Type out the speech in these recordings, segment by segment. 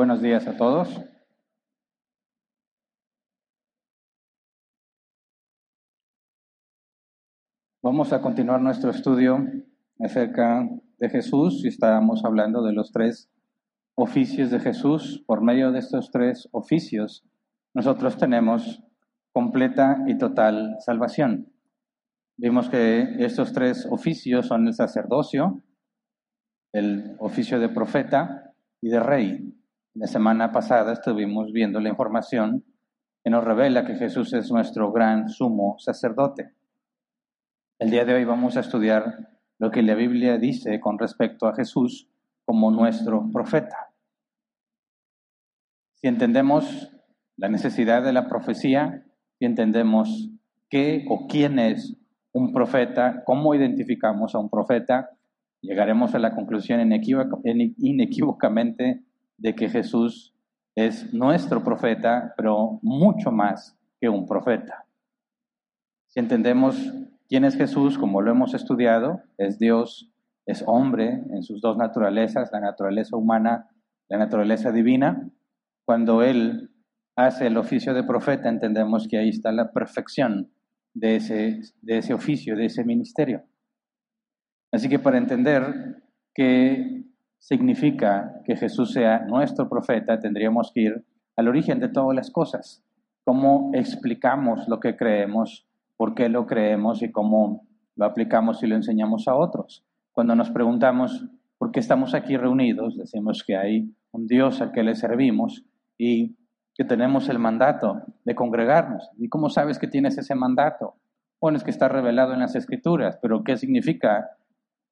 Buenos días a todos. Vamos a continuar nuestro estudio acerca de Jesús y estábamos hablando de los tres oficios de Jesús. Por medio de estos tres oficios, nosotros tenemos completa y total salvación. Vimos que estos tres oficios son el sacerdocio, el oficio de profeta y de rey. La semana pasada estuvimos viendo la información que nos revela que Jesús es nuestro gran sumo sacerdote. El día de hoy vamos a estudiar lo que la Biblia dice con respecto a Jesús como nuestro profeta. Si entendemos la necesidad de la profecía, si entendemos qué o quién es un profeta, cómo identificamos a un profeta, llegaremos a la conclusión inequívocamente de que Jesús es nuestro profeta, pero mucho más que un profeta. Si entendemos ¿Quién es Jesús? Como lo hemos estudiado, es Dios, es hombre en sus dos naturalezas, la naturaleza humana, la naturaleza divina. Cuando Él hace el oficio de profeta, entendemos que ahí está la perfección de ese, de ese oficio, de ese ministerio. Así que para entender qué significa que Jesús sea nuestro profeta, tendríamos que ir al origen de todas las cosas. ¿Cómo explicamos lo que creemos? por qué lo creemos y cómo lo aplicamos y lo enseñamos a otros. Cuando nos preguntamos por qué estamos aquí reunidos, decimos que hay un Dios al que le servimos y que tenemos el mandato de congregarnos. ¿Y cómo sabes que tienes ese mandato? Bueno, es que está revelado en las escrituras, pero ¿qué significa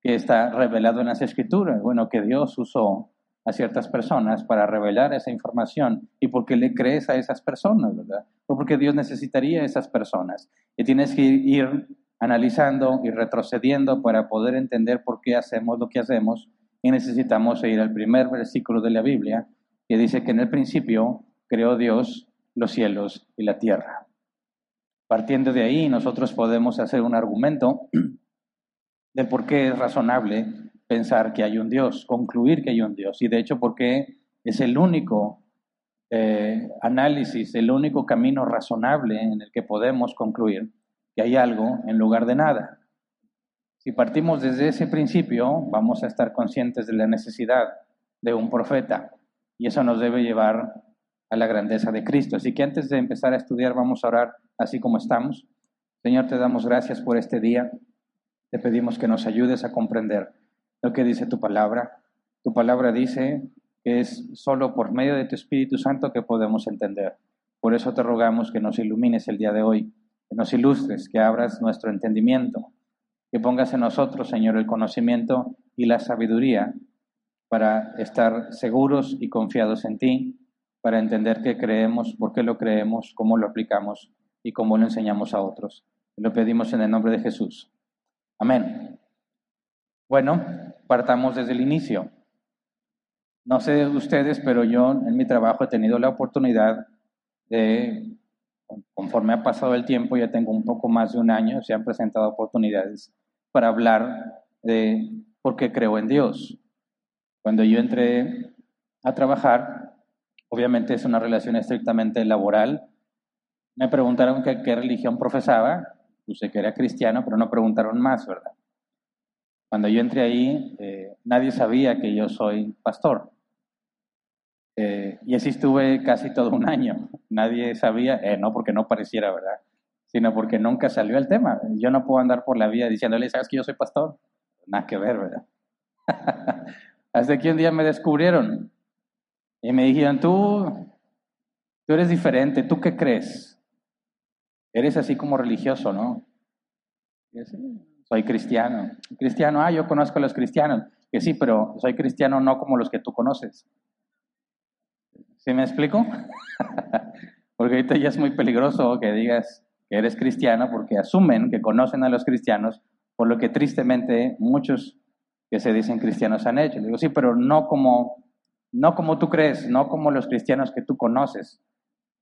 que está revelado en las escrituras? Bueno, que Dios usó a ciertas personas para revelar esa información y porque le crees a esas personas, ¿verdad? O porque Dios necesitaría a esas personas. Y tienes que ir analizando y retrocediendo para poder entender por qué hacemos lo que hacemos y necesitamos ir al primer versículo de la Biblia que dice que en el principio creó Dios los cielos y la tierra. Partiendo de ahí, nosotros podemos hacer un argumento de por qué es razonable pensar que hay un Dios, concluir que hay un Dios. Y de hecho, porque es el único eh, análisis, el único camino razonable en el que podemos concluir que hay algo en lugar de nada. Si partimos desde ese principio, vamos a estar conscientes de la necesidad de un profeta. Y eso nos debe llevar a la grandeza de Cristo. Así que antes de empezar a estudiar, vamos a orar así como estamos. Señor, te damos gracias por este día. Te pedimos que nos ayudes a comprender lo que dice tu palabra. Tu palabra dice que es solo por medio de tu Espíritu Santo que podemos entender. Por eso te rogamos que nos ilumines el día de hoy, que nos ilustres, que abras nuestro entendimiento, que pongas en nosotros, Señor, el conocimiento y la sabiduría para estar seguros y confiados en ti, para entender qué creemos, por qué lo creemos, cómo lo aplicamos y cómo lo enseñamos a otros. Lo pedimos en el nombre de Jesús. Amén. Bueno, partamos desde el inicio. No sé de ustedes, pero yo en mi trabajo he tenido la oportunidad de, conforme ha pasado el tiempo, ya tengo un poco más de un año, se han presentado oportunidades para hablar de por qué creo en Dios. Cuando yo entré a trabajar, obviamente es una relación estrictamente laboral, me preguntaron qué, qué religión profesaba, puse que era cristiano, pero no preguntaron más, ¿verdad? Cuando yo entré ahí, eh, nadie sabía que yo soy pastor. Eh, y así estuve casi todo un año. Nadie sabía, eh, no porque no pareciera, ¿verdad? Sino porque nunca salió el tema. Yo no puedo andar por la vida diciéndole, ¿sabes que yo soy pastor? Nada que ver, ¿verdad? Hasta que un día me descubrieron. Y me dijeron, tú, tú eres diferente, ¿tú qué crees? Eres así como religioso, ¿no? soy cristiano. Cristiano, ah, yo conozco a los cristianos. Que sí, pero soy cristiano no como los que tú conoces. ¿Sí me explico? porque ahorita ya es muy peligroso que digas que eres cristiano porque asumen que conocen a los cristianos, por lo que tristemente muchos que se dicen cristianos han hecho. digo, sí, pero no como, no como tú crees, no como los cristianos que tú conoces.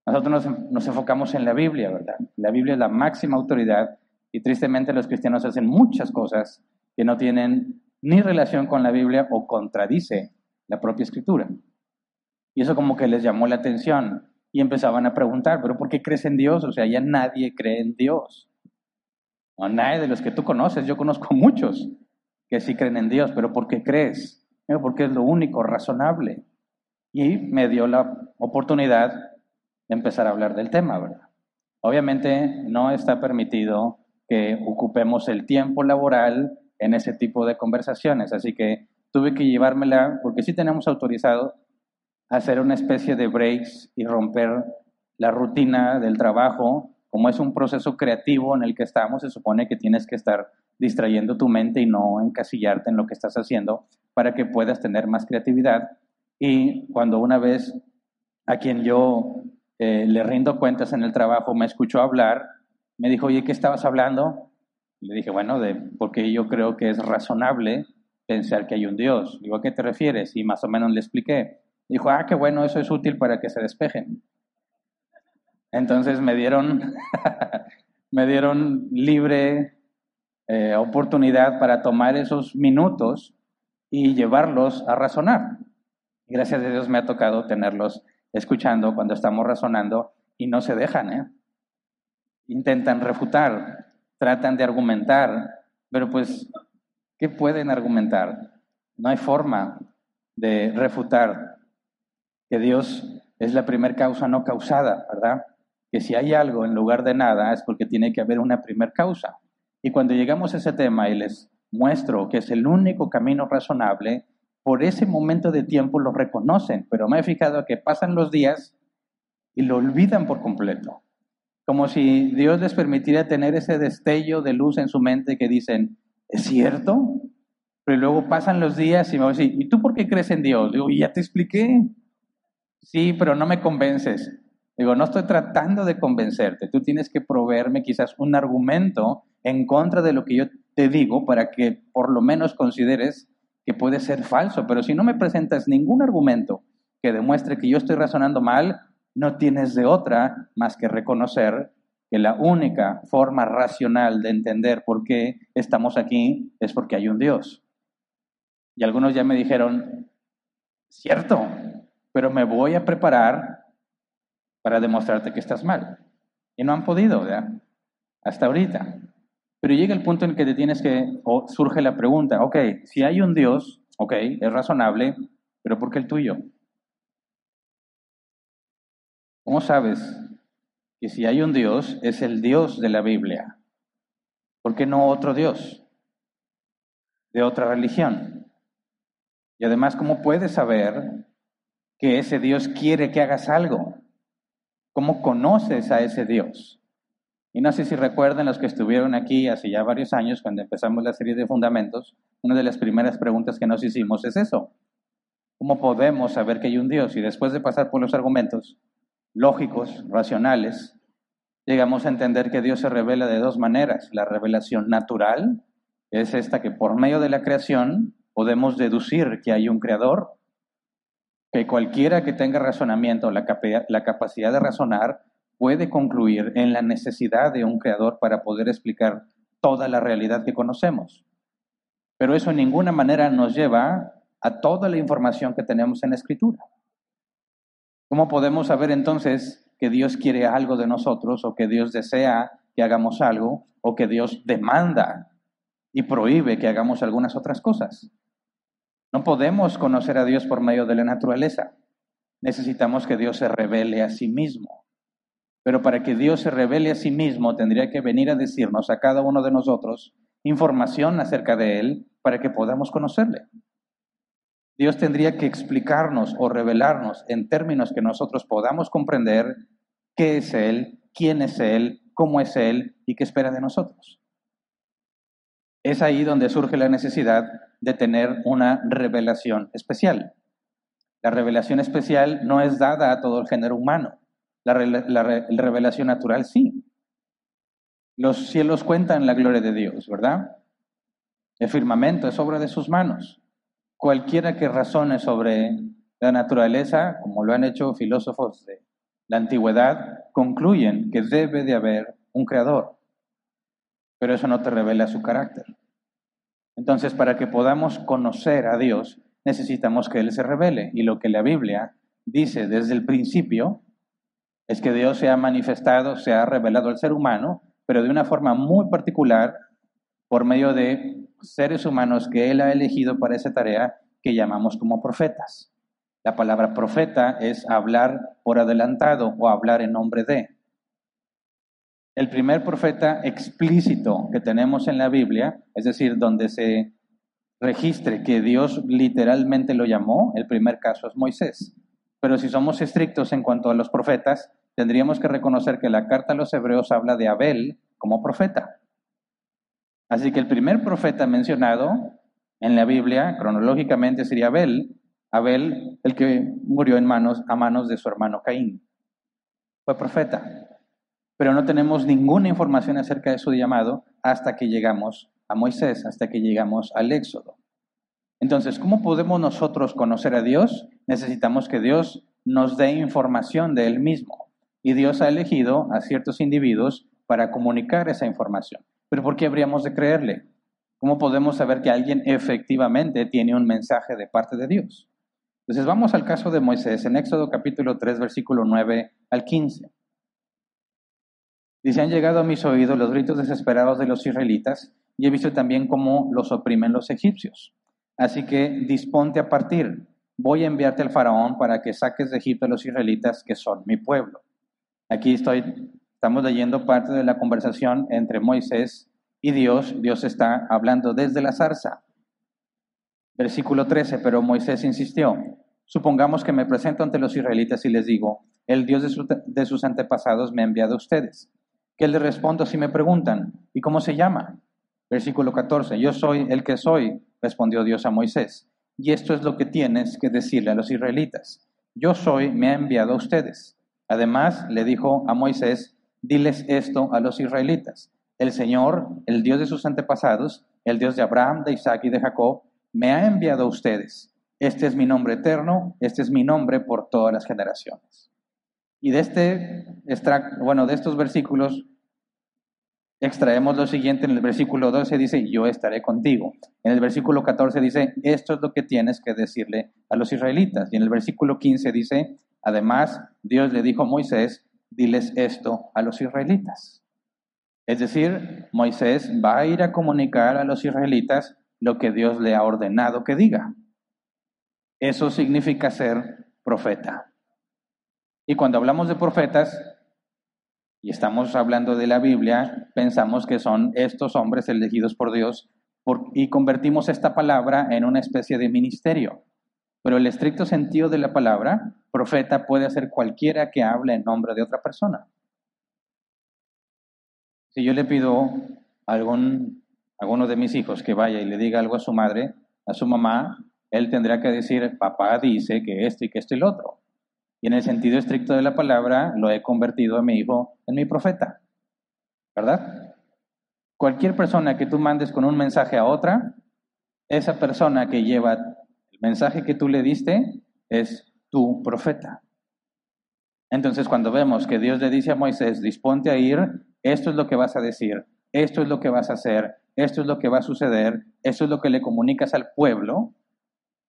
Nosotros nos, enfocamos en la Biblia, ¿verdad? La Biblia es la máxima autoridad y tristemente los cristianos hacen muchas cosas que no tienen ni relación con la Biblia o contradice la propia escritura. Y eso como que les llamó la atención y empezaban a preguntar, pero ¿por qué crees en Dios? O sea, ya nadie cree en Dios. O nadie de los que tú conoces, yo conozco muchos que sí creen en Dios, pero ¿por qué crees? Porque es lo único razonable. Y me dio la oportunidad empezar a hablar del tema, ¿verdad? Obviamente no está permitido que ocupemos el tiempo laboral en ese tipo de conversaciones. Así que tuve que llevármela, porque sí tenemos autorizado hacer una especie de breaks y romper la rutina del trabajo. Como es un proceso creativo en el que estamos, se supone que tienes que estar distrayendo tu mente y no encasillarte en lo que estás haciendo para que puedas tener más creatividad. Y cuando una vez a quien yo eh, le rindo cuentas en el trabajo me escuchó hablar, me dijo, oye, ¿qué estabas hablando? Le dije, bueno, de porque yo creo que es razonable pensar que hay un Dios. Digo, ¿a qué te refieres? Y más o menos le expliqué. Dijo, ah, qué bueno, eso es útil para que se despejen. Entonces me dieron, me dieron libre eh, oportunidad para tomar esos minutos y llevarlos a razonar. gracias a Dios me ha tocado tenerlos escuchando cuando estamos razonando y no se dejan, ¿eh? intentan refutar, tratan de argumentar, pero pues, ¿qué pueden argumentar? No hay forma de refutar que Dios es la primer causa no causada, ¿verdad? Que si hay algo en lugar de nada es porque tiene que haber una primer causa. Y cuando llegamos a ese tema y les muestro que es el único camino razonable, por ese momento de tiempo lo reconocen, pero me he fijado que pasan los días y lo olvidan por completo como si Dios les permitiera tener ese destello de luz en su mente que dicen, ¿es cierto? Pero luego pasan los días y me voy ¿y tú por qué crees en Dios? Digo, ya te expliqué. Sí, pero no me convences. Digo, no estoy tratando de convencerte. Tú tienes que proveerme quizás un argumento en contra de lo que yo te digo para que por lo menos consideres que puede ser falso. Pero si no me presentas ningún argumento que demuestre que yo estoy razonando mal, no tienes de otra más que reconocer que la única forma racional de entender por qué estamos aquí es porque hay un Dios. Y algunos ya me dijeron, cierto, pero me voy a preparar para demostrarte que estás mal. Y no han podido, ¿verdad? Hasta ahorita. Pero llega el punto en que te tienes que, o surge la pregunta, ok, si hay un Dios, ok, es razonable, pero ¿por qué el tuyo? ¿Cómo sabes que si hay un Dios es el Dios de la Biblia? ¿Por qué no otro Dios de otra religión? Y además, ¿cómo puedes saber que ese Dios quiere que hagas algo? ¿Cómo conoces a ese Dios? Y no sé si recuerdan los que estuvieron aquí hace ya varios años, cuando empezamos la serie de fundamentos, una de las primeras preguntas que nos hicimos es eso. ¿Cómo podemos saber que hay un Dios? Y después de pasar por los argumentos, lógicos, racionales, llegamos a entender que Dios se revela de dos maneras. La revelación natural es esta que por medio de la creación podemos deducir que hay un creador, que cualquiera que tenga razonamiento, la, la capacidad de razonar, puede concluir en la necesidad de un creador para poder explicar toda la realidad que conocemos. Pero eso en ninguna manera nos lleva a toda la información que tenemos en la escritura. ¿Cómo podemos saber entonces que Dios quiere algo de nosotros o que Dios desea que hagamos algo o que Dios demanda y prohíbe que hagamos algunas otras cosas? No podemos conocer a Dios por medio de la naturaleza. Necesitamos que Dios se revele a sí mismo. Pero para que Dios se revele a sí mismo tendría que venir a decirnos a cada uno de nosotros información acerca de Él para que podamos conocerle. Dios tendría que explicarnos o revelarnos en términos que nosotros podamos comprender qué es Él, quién es Él, cómo es Él y qué espera de nosotros. Es ahí donde surge la necesidad de tener una revelación especial. La revelación especial no es dada a todo el género humano. La, revelación natural sí. Los cielos cuentan la gloria de Dios, ¿verdad? El firmamento es obra de sus manos. Cualquiera que razone sobre la naturaleza, como lo han hecho filósofos de la antigüedad, concluyen que debe de haber un creador. Pero eso no te revela su carácter. Entonces, para que podamos conocer a Dios, necesitamos que Él se revele. Y lo que la Biblia dice desde el principio es que Dios se ha manifestado, se ha revelado al ser humano, pero de una forma muy particular por medio de seres humanos que Él ha elegido para esa tarea que llamamos como profetas. La palabra profeta es hablar por adelantado o hablar en nombre de. El primer profeta explícito que tenemos en la Biblia, es decir, donde se registre que Dios literalmente lo llamó, el primer caso es Moisés. Pero si somos estrictos en cuanto a los profetas, tendríamos que reconocer que la carta a los hebreos habla de Abel como profeta. Así que el primer profeta mencionado en la Biblia, cronológicamente, sería Abel. Abel, el que murió a manos de su hermano Caín. Fue profeta. Pero no tenemos ninguna información acerca de su llamado hasta que llegamos a Moisés, hasta que llegamos al Éxodo. Entonces, ¿cómo podemos nosotros conocer a Dios? Necesitamos que Dios nos dé información de Él mismo. Y Dios ha elegido a ciertos individuos para comunicar esa información. Pero ¿por qué habríamos de creerle? ¿Cómo podemos saber que alguien efectivamente tiene un mensaje de parte de Dios? Entonces vamos al caso de Moisés en Éxodo capítulo 3, versículo 9 al 15. Dice, han llegado a mis oídos los gritos desesperados de los israelitas y he visto también cómo los oprimen los egipcios. Así que disponte a partir. Voy a enviarte al faraón para que saques de Egipto a los israelitas que son mi pueblo. Aquí estoy Estamos leyendo parte de la conversación entre Moisés y Dios. Dios está hablando desde la zarza. Versículo 13, pero Moisés insistió, supongamos que me presento ante los israelitas y les digo, el Dios de, sus antepasados me ha enviado a ustedes. ¿Qué les respondo si me preguntan? ¿Y cómo se llama? Versículo 14, yo soy el que soy, respondió Dios a Moisés. Y esto es lo que tienes que decirle a los israelitas. Yo soy, me ha enviado a ustedes. Además, le dijo a Moisés, diles esto a los israelitas. El Señor, el Dios de sus antepasados, el Dios de Abraham, de Isaac y de Jacob, me ha enviado a ustedes. Este es mi nombre eterno, este es mi nombre por todas las generaciones. Y de este bueno, de estos versículos extraemos lo siguiente en el versículo 12 dice, "Yo estaré contigo." En el versículo 14 dice, "Esto es lo que tienes que decirle a los israelitas." Y en el versículo 15 dice, "Además, Dios le dijo a Moisés, diles esto a los israelitas. Es decir, Moisés va a ir a comunicar a los israelitas lo que Dios le ha ordenado que diga. Eso significa ser profeta. Y cuando hablamos de profetas, y estamos hablando de la Biblia, pensamos que son estos hombres elegidos por Dios y convertimos esta palabra en una especie de ministerio. Pero el estricto sentido de la palabra, profeta puede ser cualquiera que hable en nombre de otra persona. Si yo le pido a algún, alguno de mis hijos que vaya y le diga algo a su madre, a su mamá, él tendrá que decir, papá dice que esto y que esto y lo otro. Y en el sentido estricto de la palabra, lo he convertido a mi hijo en mi profeta. ¿Verdad? Cualquier persona que tú mandes con un mensaje a otra, esa persona que lleva mensaje que tú le diste es tu profeta. Entonces, cuando vemos que Dios le dice a Moisés, disponte a ir, esto es lo que vas a decir, esto es lo que vas a hacer, esto es lo que va a suceder, esto es lo que le comunicas al pueblo,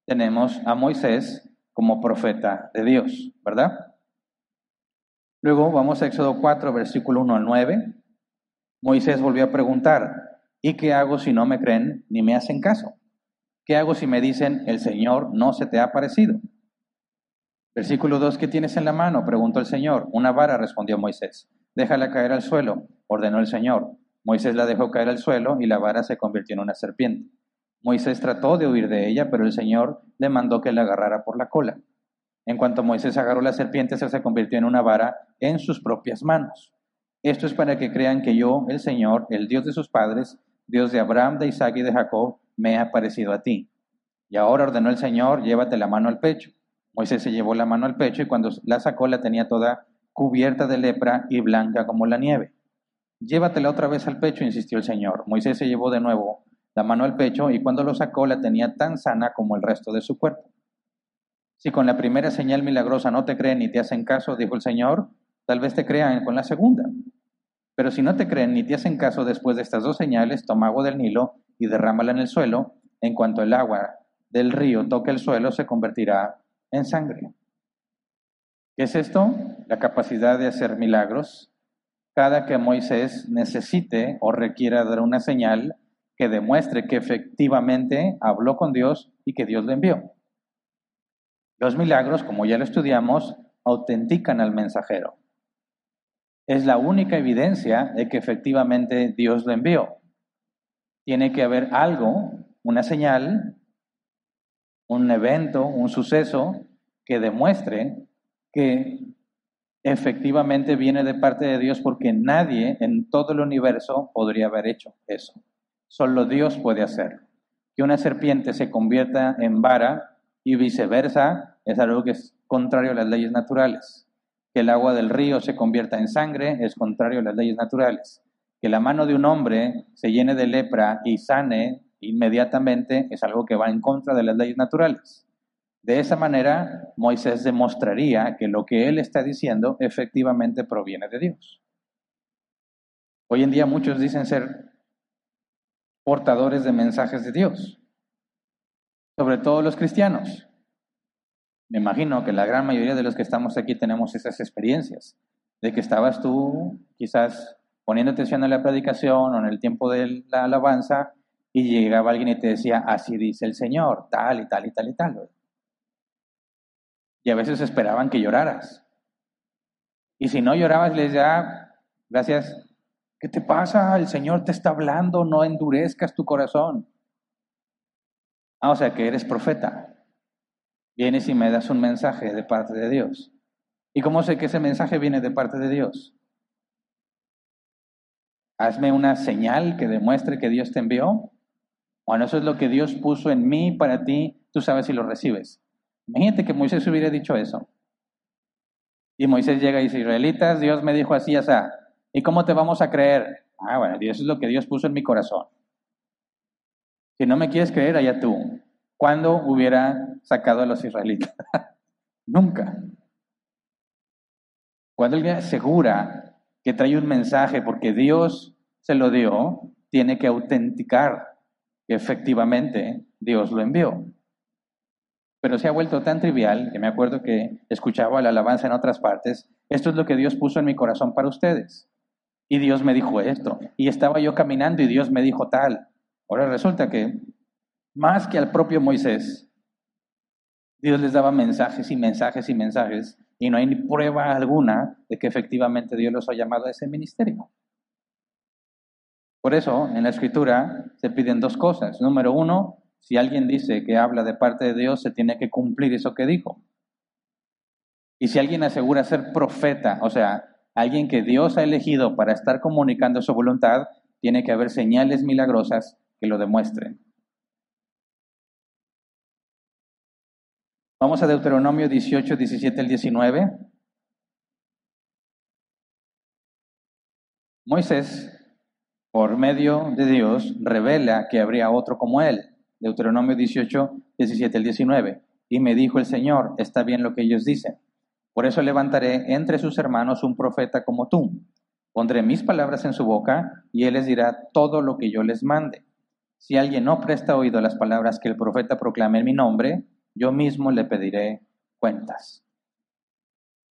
tenemos a Moisés como profeta de Dios, ¿verdad? Luego vamos a Éxodo 4, versículo 1 al 9. Moisés volvió a preguntar, ¿y qué hago si no me creen ni me hacen caso? ¿Qué hago si me dicen, el Señor no se te ha parecido? Versículo 2, ¿qué tienes en la mano? Preguntó el Señor. Una vara, respondió Moisés. Déjala caer al suelo, ordenó el Señor. Moisés la dejó caer al suelo y la vara se convirtió en una serpiente. Moisés trató de huir de ella, pero el Señor le mandó que la agarrara por la cola. En cuanto Moisés agarró la serpiente, se convirtió en una vara en sus propias manos. Esto es para que crean que yo, el Señor, el Dios de sus padres, Dios de Abraham, de Isaac y de Jacob, me he aparecido a ti. Y ahora ordenó el Señor, llévate la mano al pecho. Moisés se llevó la mano al pecho y cuando la sacó la tenía toda cubierta de lepra y blanca como la nieve. Llévatela otra vez al pecho, insistió el Señor. Moisés se llevó de nuevo la mano al pecho y cuando lo sacó la tenía tan sana como el resto de su cuerpo. Si con la primera señal milagrosa no te creen ni te hacen caso, dijo el Señor, tal vez te crean con la segunda. Pero si no te creen ni te hacen caso después de estas dos señales, toma agua del Nilo y derrámala en el suelo. En cuanto el agua del río toque el suelo, se convertirá en sangre. ¿Qué es esto? La capacidad de hacer milagros. Cada que Moisés necesite o requiera dar una señal, que demuestre que efectivamente habló con Dios y que Dios le envió. Los milagros, como ya lo estudiamos, autentican al mensajero. Es la única evidencia de que efectivamente Dios lo envió. Tiene que haber algo, una señal, un evento, un suceso que demuestre que efectivamente viene de parte de Dios porque nadie en todo el universo podría haber hecho eso. Solo Dios puede hacer. Que una serpiente se convierta en vara y viceversa es algo que es contrario a las leyes naturales. Que el agua del río se convierta en sangre es contrario a las leyes naturales. Que la mano de un hombre se llene de lepra y sane inmediatamente es algo que va en contra de las leyes naturales. De esa manera, Moisés demostraría que lo que él está diciendo efectivamente proviene de Dios. Hoy en día muchos dicen ser portadores de mensajes de Dios, sobre todo los cristianos. Me imagino que la gran mayoría de los que estamos aquí tenemos esas experiencias, de que estabas tú quizás poniendo atención a la predicación o en el tiempo de la alabanza y llegaba alguien y te decía, así dice el Señor, tal y tal y tal y tal. Y a veces esperaban que lloraras. Y si no llorabas, les decía, gracias, ¿Qué te pasa? El Señor te está hablando, no endurezcas tu corazón. Ah, o sea que eres profeta. Vienes y me das un mensaje de parte de Dios. ¿Y cómo sé que ese mensaje viene de parte de Dios? Hazme una señal que demuestre que Dios te envió. Bueno, eso es lo que Dios puso en mí para ti, tú sabes si lo recibes. Imagínate que Moisés hubiera dicho eso. Y Moisés llega y dice, israelitas, Dios me dijo así, sea, ¿Y cómo te vamos a creer? Ah, bueno, Dios es lo que Dios puso en mi corazón. Si no me quieres creer, allá tú. ¿Cuándo hubiera sacado a los israelitas? Nunca. Cuando alguien asegura que trae un mensaje porque Dios se lo dio, tiene que autenticar que efectivamente Dios lo envió. Pero se ha vuelto tan trivial que me acuerdo que escuchaba la alabanza en otras partes. Esto es lo que Dios puso en mi corazón para ustedes. Y Dios me dijo esto. Y estaba yo caminando y Dios me dijo tal. Ahora resulta que más que al propio Moisés, Dios les daba mensajes y mensajes y mensajes y no hay ni prueba alguna de que efectivamente Dios los ha llamado a ese ministerio. Por eso, en la escritura se piden dos cosas. Número uno, si alguien dice que habla de parte de Dios, se tiene que cumplir eso que dijo. Y si alguien asegura ser profeta, o sea, alguien que Dios ha elegido para estar comunicando su voluntad, tiene que haber señales milagrosas que lo demuestren. Vamos a Deuteronomio 18, 17 al 19. Moisés, por medio de Dios, revela que habría otro como él. Deuteronomio 18, 17 al 19. Y me dijo el Señor, está bien lo que ellos dicen por eso levantaré entre sus hermanos un profeta como tú. Pondré mis palabras en su boca y él les dirá todo lo que yo les mande. Si alguien no presta oído a las palabras que el profeta proclame en mi nombre, yo mismo le pediré cuentas.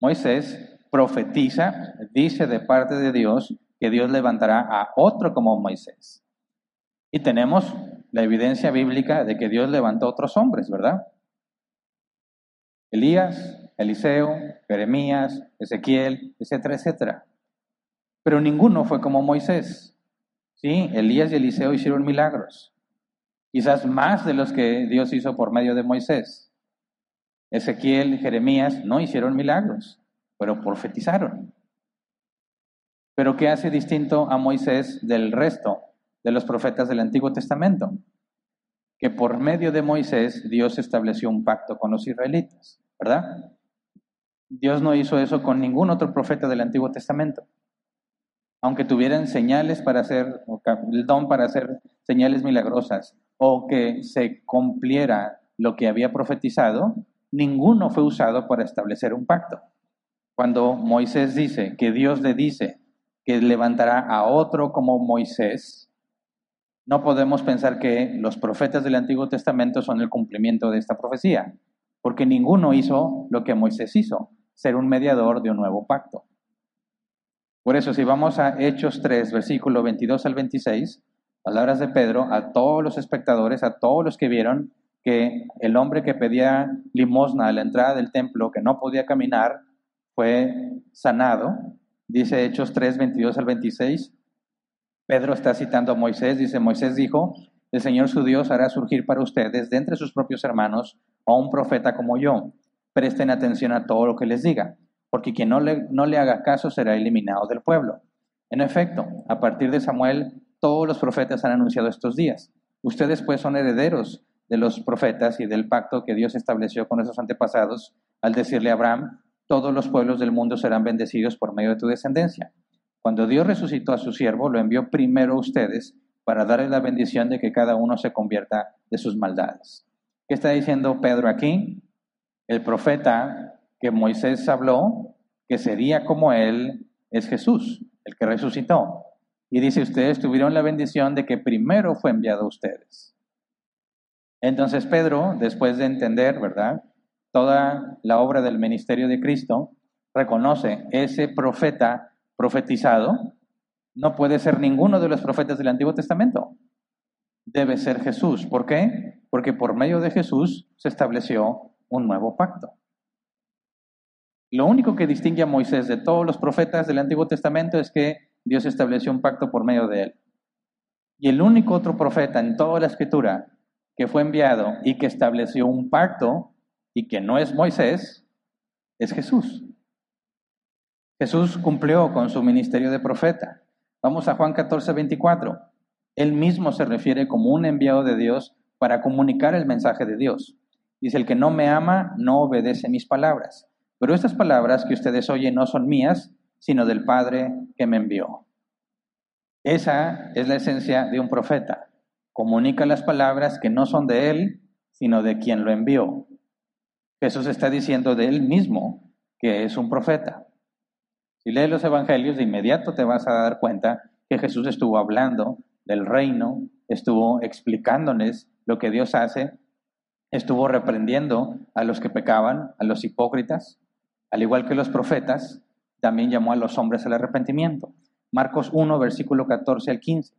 Moisés profetiza, dice de parte de Dios que Dios levantará a otro como Moisés. Y tenemos la evidencia bíblica de que Dios levantó a otros hombres, ¿verdad? Elías, Eliseo, Jeremías, Ezequiel, etcétera, etcétera. Pero ninguno fue como Moisés. Sí, Elías y Eliseo hicieron milagros. quizás más de los que Dios hizo por medio de Moisés. Ezequiel Jeremías no hicieron milagros, pero profetizaron. Pero ¿qué hace distinto a Moisés del resto de los profetas del Antiguo Testamento? Que por medio de Moisés Dios estableció un pacto con los israelitas, ¿verdad? Dios no hizo eso con ningún otro profeta del Antiguo Testamento. Aunque tuvieran señales para hacer, el don para hacer señales milagrosas, o que se cumpliera lo que había profetizado, ninguno fue usado para establecer un pacto. Cuando Moisés dice que Dios le dice que levantará a otro como Moisés, no podemos pensar que los profetas del Antiguo Testamento son el cumplimiento de esta profecía, porque ninguno hizo lo que Moisés hizo ser un mediador de un nuevo pacto. Por eso, si vamos a Hechos 3, versículo 22 al 26, palabras de Pedro a todos los espectadores, a todos los que vieron que el hombre que pedía limosna a la entrada del templo, que no podía caminar, fue sanado. Dice Hechos 3, 22 al 26. Pedro está citando a Moisés, dice, Moisés dijo, el Señor su Dios hará surgir para ustedes de entre sus propios hermanos a un profeta como yo presten atención a todo lo que les diga, porque quien no le, no le haga caso será eliminado del pueblo. En efecto, a partir de Samuel, todos los profetas han anunciado estos días. Ustedes pues son herederos de los profetas y del pacto que Dios estableció con esos antepasados al decirle a Abraham, todos los pueblos del mundo serán bendecidos por medio de tu descendencia. Cuando Dios resucitó a su siervo, lo envió primero a ustedes para darle la bendición de que cada uno se convierta de sus maldades. ¿Qué está diciendo Pedro aquí? El profeta que Moisés habló, que sería como él, es Jesús, el que resucitó. Y dice, ustedes tuvieron la bendición de que primero fue enviado a ustedes. Entonces Pedro, después de entender, ¿verdad? Toda la obra del ministerio de Cristo, reconoce ese profeta profetizado, no puede ser ninguno de los profetas del Antiguo Testamento. Debe ser Jesús. ¿Por qué? Porque por medio de Jesús se estableció un nuevo pacto. Lo único que distingue a Moisés de todos los profetas del Antiguo Testamento es que Dios estableció un pacto por medio de él. Y el único otro profeta en toda la escritura que fue enviado y que estableció un pacto y que no es Moisés, es Jesús. Jesús cumplió con su ministerio de profeta. Vamos a Juan 14, 24. Él mismo se refiere como un enviado de Dios para comunicar el mensaje de Dios. Dice, el que no me ama no obedece mis palabras. Pero estas palabras que ustedes oyen no son mías, sino del Padre que me envió. Esa es la esencia de un profeta. Comunica las palabras que no son de él, sino de quien lo envió. Jesús está diciendo de él mismo que es un profeta. Si lees los evangelios, de inmediato te vas a dar cuenta que Jesús estuvo hablando del reino, estuvo explicándoles lo que Dios hace estuvo reprendiendo a los que pecaban, a los hipócritas, al igual que los profetas, también llamó a los hombres al arrepentimiento. Marcos 1, versículo 14 al 15.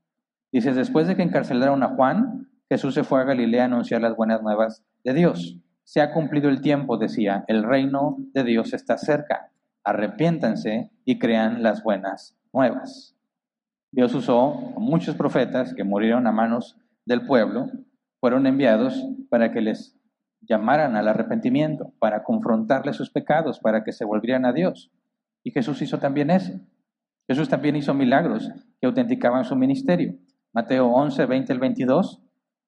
Dice, después de que encarcelaron a Juan, Jesús se fue a Galilea a anunciar las buenas nuevas de Dios. Se ha cumplido el tiempo, decía, el reino de Dios está cerca. Arrepiéntanse y crean las buenas nuevas. Dios usó a muchos profetas que murieron a manos del pueblo fueron enviados para que les llamaran al arrepentimiento, para confrontarles sus pecados, para que se volvieran a Dios. Y Jesús hizo también eso. Jesús también hizo milagros que autenticaban su ministerio. Mateo 11, 20 al 22.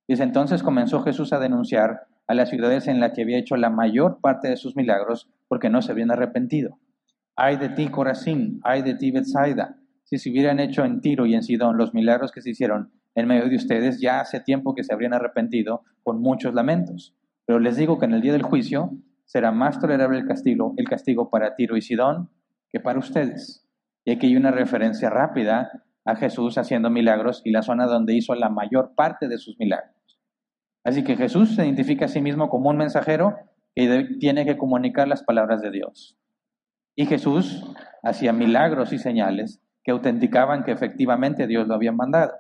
Dice entonces comenzó Jesús a denunciar a las ciudades en las que había hecho la mayor parte de sus milagros porque no se habían arrepentido. Ay de ti, Corazín, ay de ti, Bethsaida. Si se hubieran hecho en Tiro y en Sidón los milagros que se hicieron en medio de ustedes ya hace tiempo que se habrían arrepentido con muchos lamentos. Pero les digo que en el día del juicio será más tolerable el castigo, el castigo para Tiro y Sidón que para ustedes. Y aquí hay una referencia rápida a Jesús haciendo milagros y la zona donde hizo la mayor parte de sus milagros. Así que Jesús se identifica a sí mismo como un mensajero que tiene que comunicar las palabras de Dios. Y Jesús hacía milagros y señales que autenticaban que efectivamente Dios lo había mandado.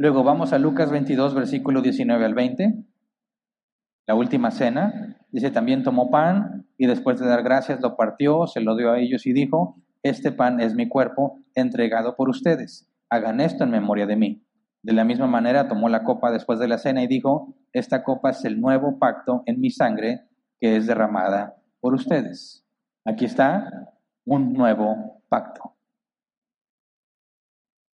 Luego vamos a Lucas 22, versículo 19 al 20. La última cena. Dice, también tomó pan y después de dar gracias lo partió, se lo dio a ellos y dijo, este pan es mi cuerpo entregado por ustedes. Hagan esto en memoria de mí. De la misma manera tomó la copa después de la cena y dijo, esta copa es el nuevo pacto en mi sangre que es derramada por ustedes. Aquí está un nuevo pacto.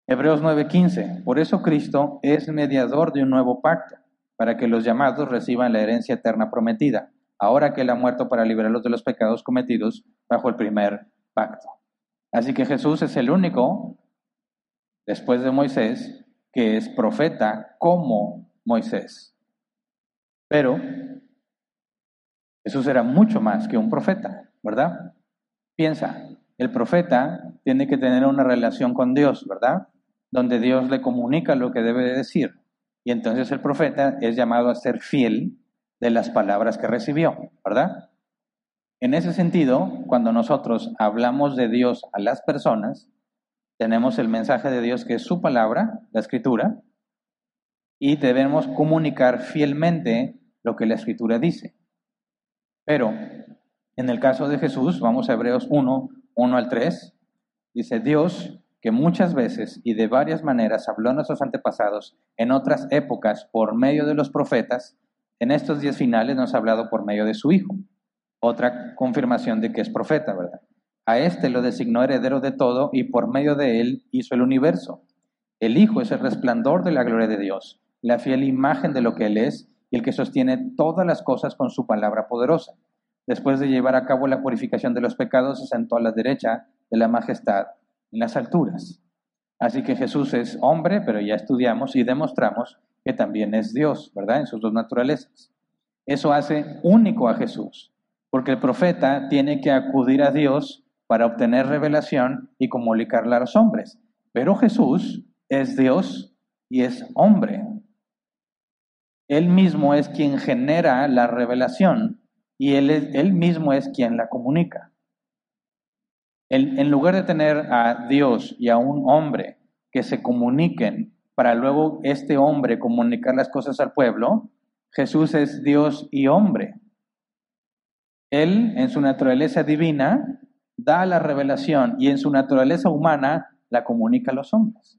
Hebreos 9:15. Por eso Cristo es mediador de un nuevo pacto, para que los llamados reciban la herencia eterna prometida, ahora que Él ha muerto para liberarlos de los pecados cometidos bajo el primer pacto. Así que Jesús es el único, después de Moisés, que es profeta como Moisés. Pero Jesús era mucho más que un profeta, ¿verdad? Piensa, el profeta tiene que tener una relación con Dios, ¿verdad? Donde Dios le comunica lo que debe de decir. Y entonces el profeta es llamado a ser fiel de las palabras que recibió, ¿verdad? En ese sentido, cuando nosotros hablamos de Dios a las personas, tenemos el mensaje de Dios que es su palabra, la escritura, y debemos comunicar fielmente lo que la escritura dice. Pero en el caso de Jesús, vamos a Hebreos 1, 1 al 3, dice Dios que muchas veces y de varias maneras habló a nuestros antepasados en otras épocas por medio de los profetas, en estos días finales nos ha hablado por medio de su Hijo. Otra confirmación de que es profeta, ¿verdad? A este lo designó heredero de todo y por medio de él hizo el universo. El Hijo es el resplandor de la gloria de Dios, la fiel imagen de lo que Él es y el que sostiene todas las cosas con su palabra poderosa. Después de llevar a cabo la purificación de los pecados, se sentó a la derecha de la majestad en las alturas. Así que Jesús es hombre, pero ya estudiamos y demostramos que también es Dios, ¿verdad? En sus dos naturalezas. Eso hace único a Jesús, porque el profeta tiene que acudir a Dios para obtener revelación y comunicarla a los hombres. Pero Jesús es Dios y es hombre. Él mismo es quien genera la revelación y él, él mismo es quien la comunica en lugar de tener a Dios y a un hombre que se comuniquen para luego este hombre comunicar las cosas al pueblo, Jesús es Dios y hombre. Él, en su naturaleza divina, da la revelación y en su naturaleza humana la comunica a los hombres.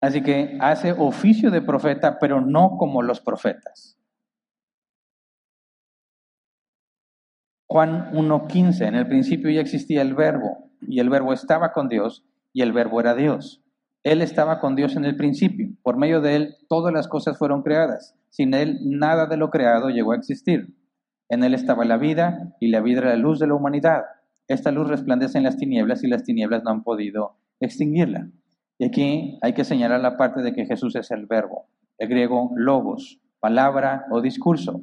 Así que hace oficio de profeta, pero no como los profetas. Juan 1.15, en el principio ya existía el verbo, y el verbo estaba con Dios, y el verbo era Dios. Él estaba con Dios en el principio, por medio de él todas las cosas fueron creadas, sin él nada de lo creado llegó a existir. En él estaba la vida, y la vida era la luz de la humanidad. Esta luz resplandece en las tinieblas, y las tinieblas no han podido extinguirla. Y aquí hay que señalar la parte de que Jesús es el verbo, el griego logos, palabra o discurso.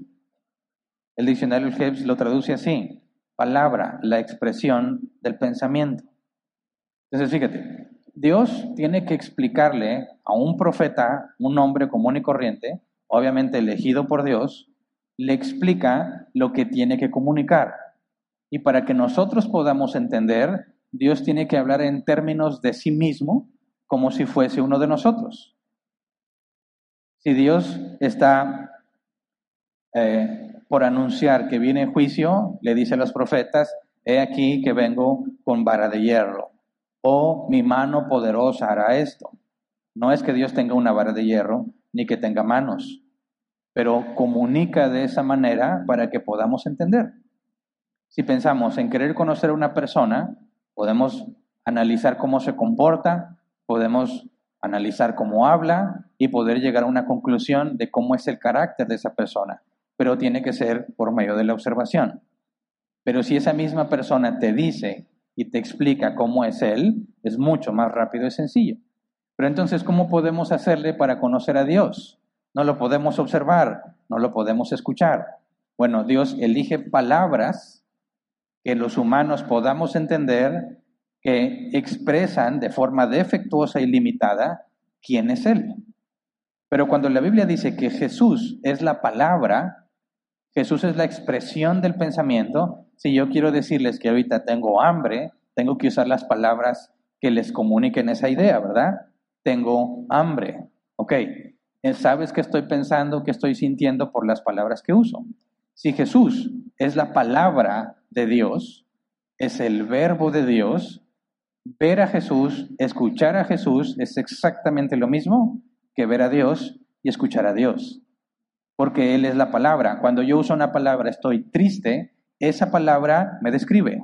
El diccionario Hebs lo traduce así, palabra, la expresión del pensamiento. Entonces, fíjate, Dios tiene que explicarle a un profeta, un hombre común y corriente, obviamente elegido por Dios, le explica lo que tiene que comunicar. Y para que nosotros podamos entender, Dios tiene que hablar en términos de sí mismo como si fuese uno de nosotros. Si Dios está eh, por anunciar que viene juicio, le dice a los profetas, he aquí que vengo con vara de hierro, o mi mano poderosa hará esto. No es que Dios tenga una vara de hierro, ni que tenga manos, pero comunica de esa manera para que podamos entender. Si pensamos en querer conocer a una persona, podemos analizar cómo se comporta, podemos analizar cómo habla y poder llegar a una conclusión de cómo es el carácter de esa persona pero tiene que ser por medio de la observación. Pero si esa misma persona te dice y te explica cómo es Él, es mucho más rápido y sencillo. Pero entonces, ¿cómo podemos hacerle para conocer a Dios? No lo podemos observar, no lo podemos escuchar. Bueno, Dios elige palabras que los humanos podamos entender que expresan de forma defectuosa y limitada quién es Él. Pero cuando la Biblia dice que Jesús es la palabra, Jesús es la expresión del pensamiento. Si yo quiero decirles que ahorita tengo hambre, tengo que usar las palabras que les comuniquen esa idea, ¿verdad? Tengo hambre. Ok, sabes que estoy pensando, que estoy sintiendo por las palabras que uso. Si Jesús es la palabra de Dios, es el verbo de Dios, Ver a Jesús, escuchar a Jesús es exactamente lo mismo que ver a Dios y escuchar a Dios. Porque Él es la palabra. Cuando yo uso una palabra estoy triste, esa palabra me describe.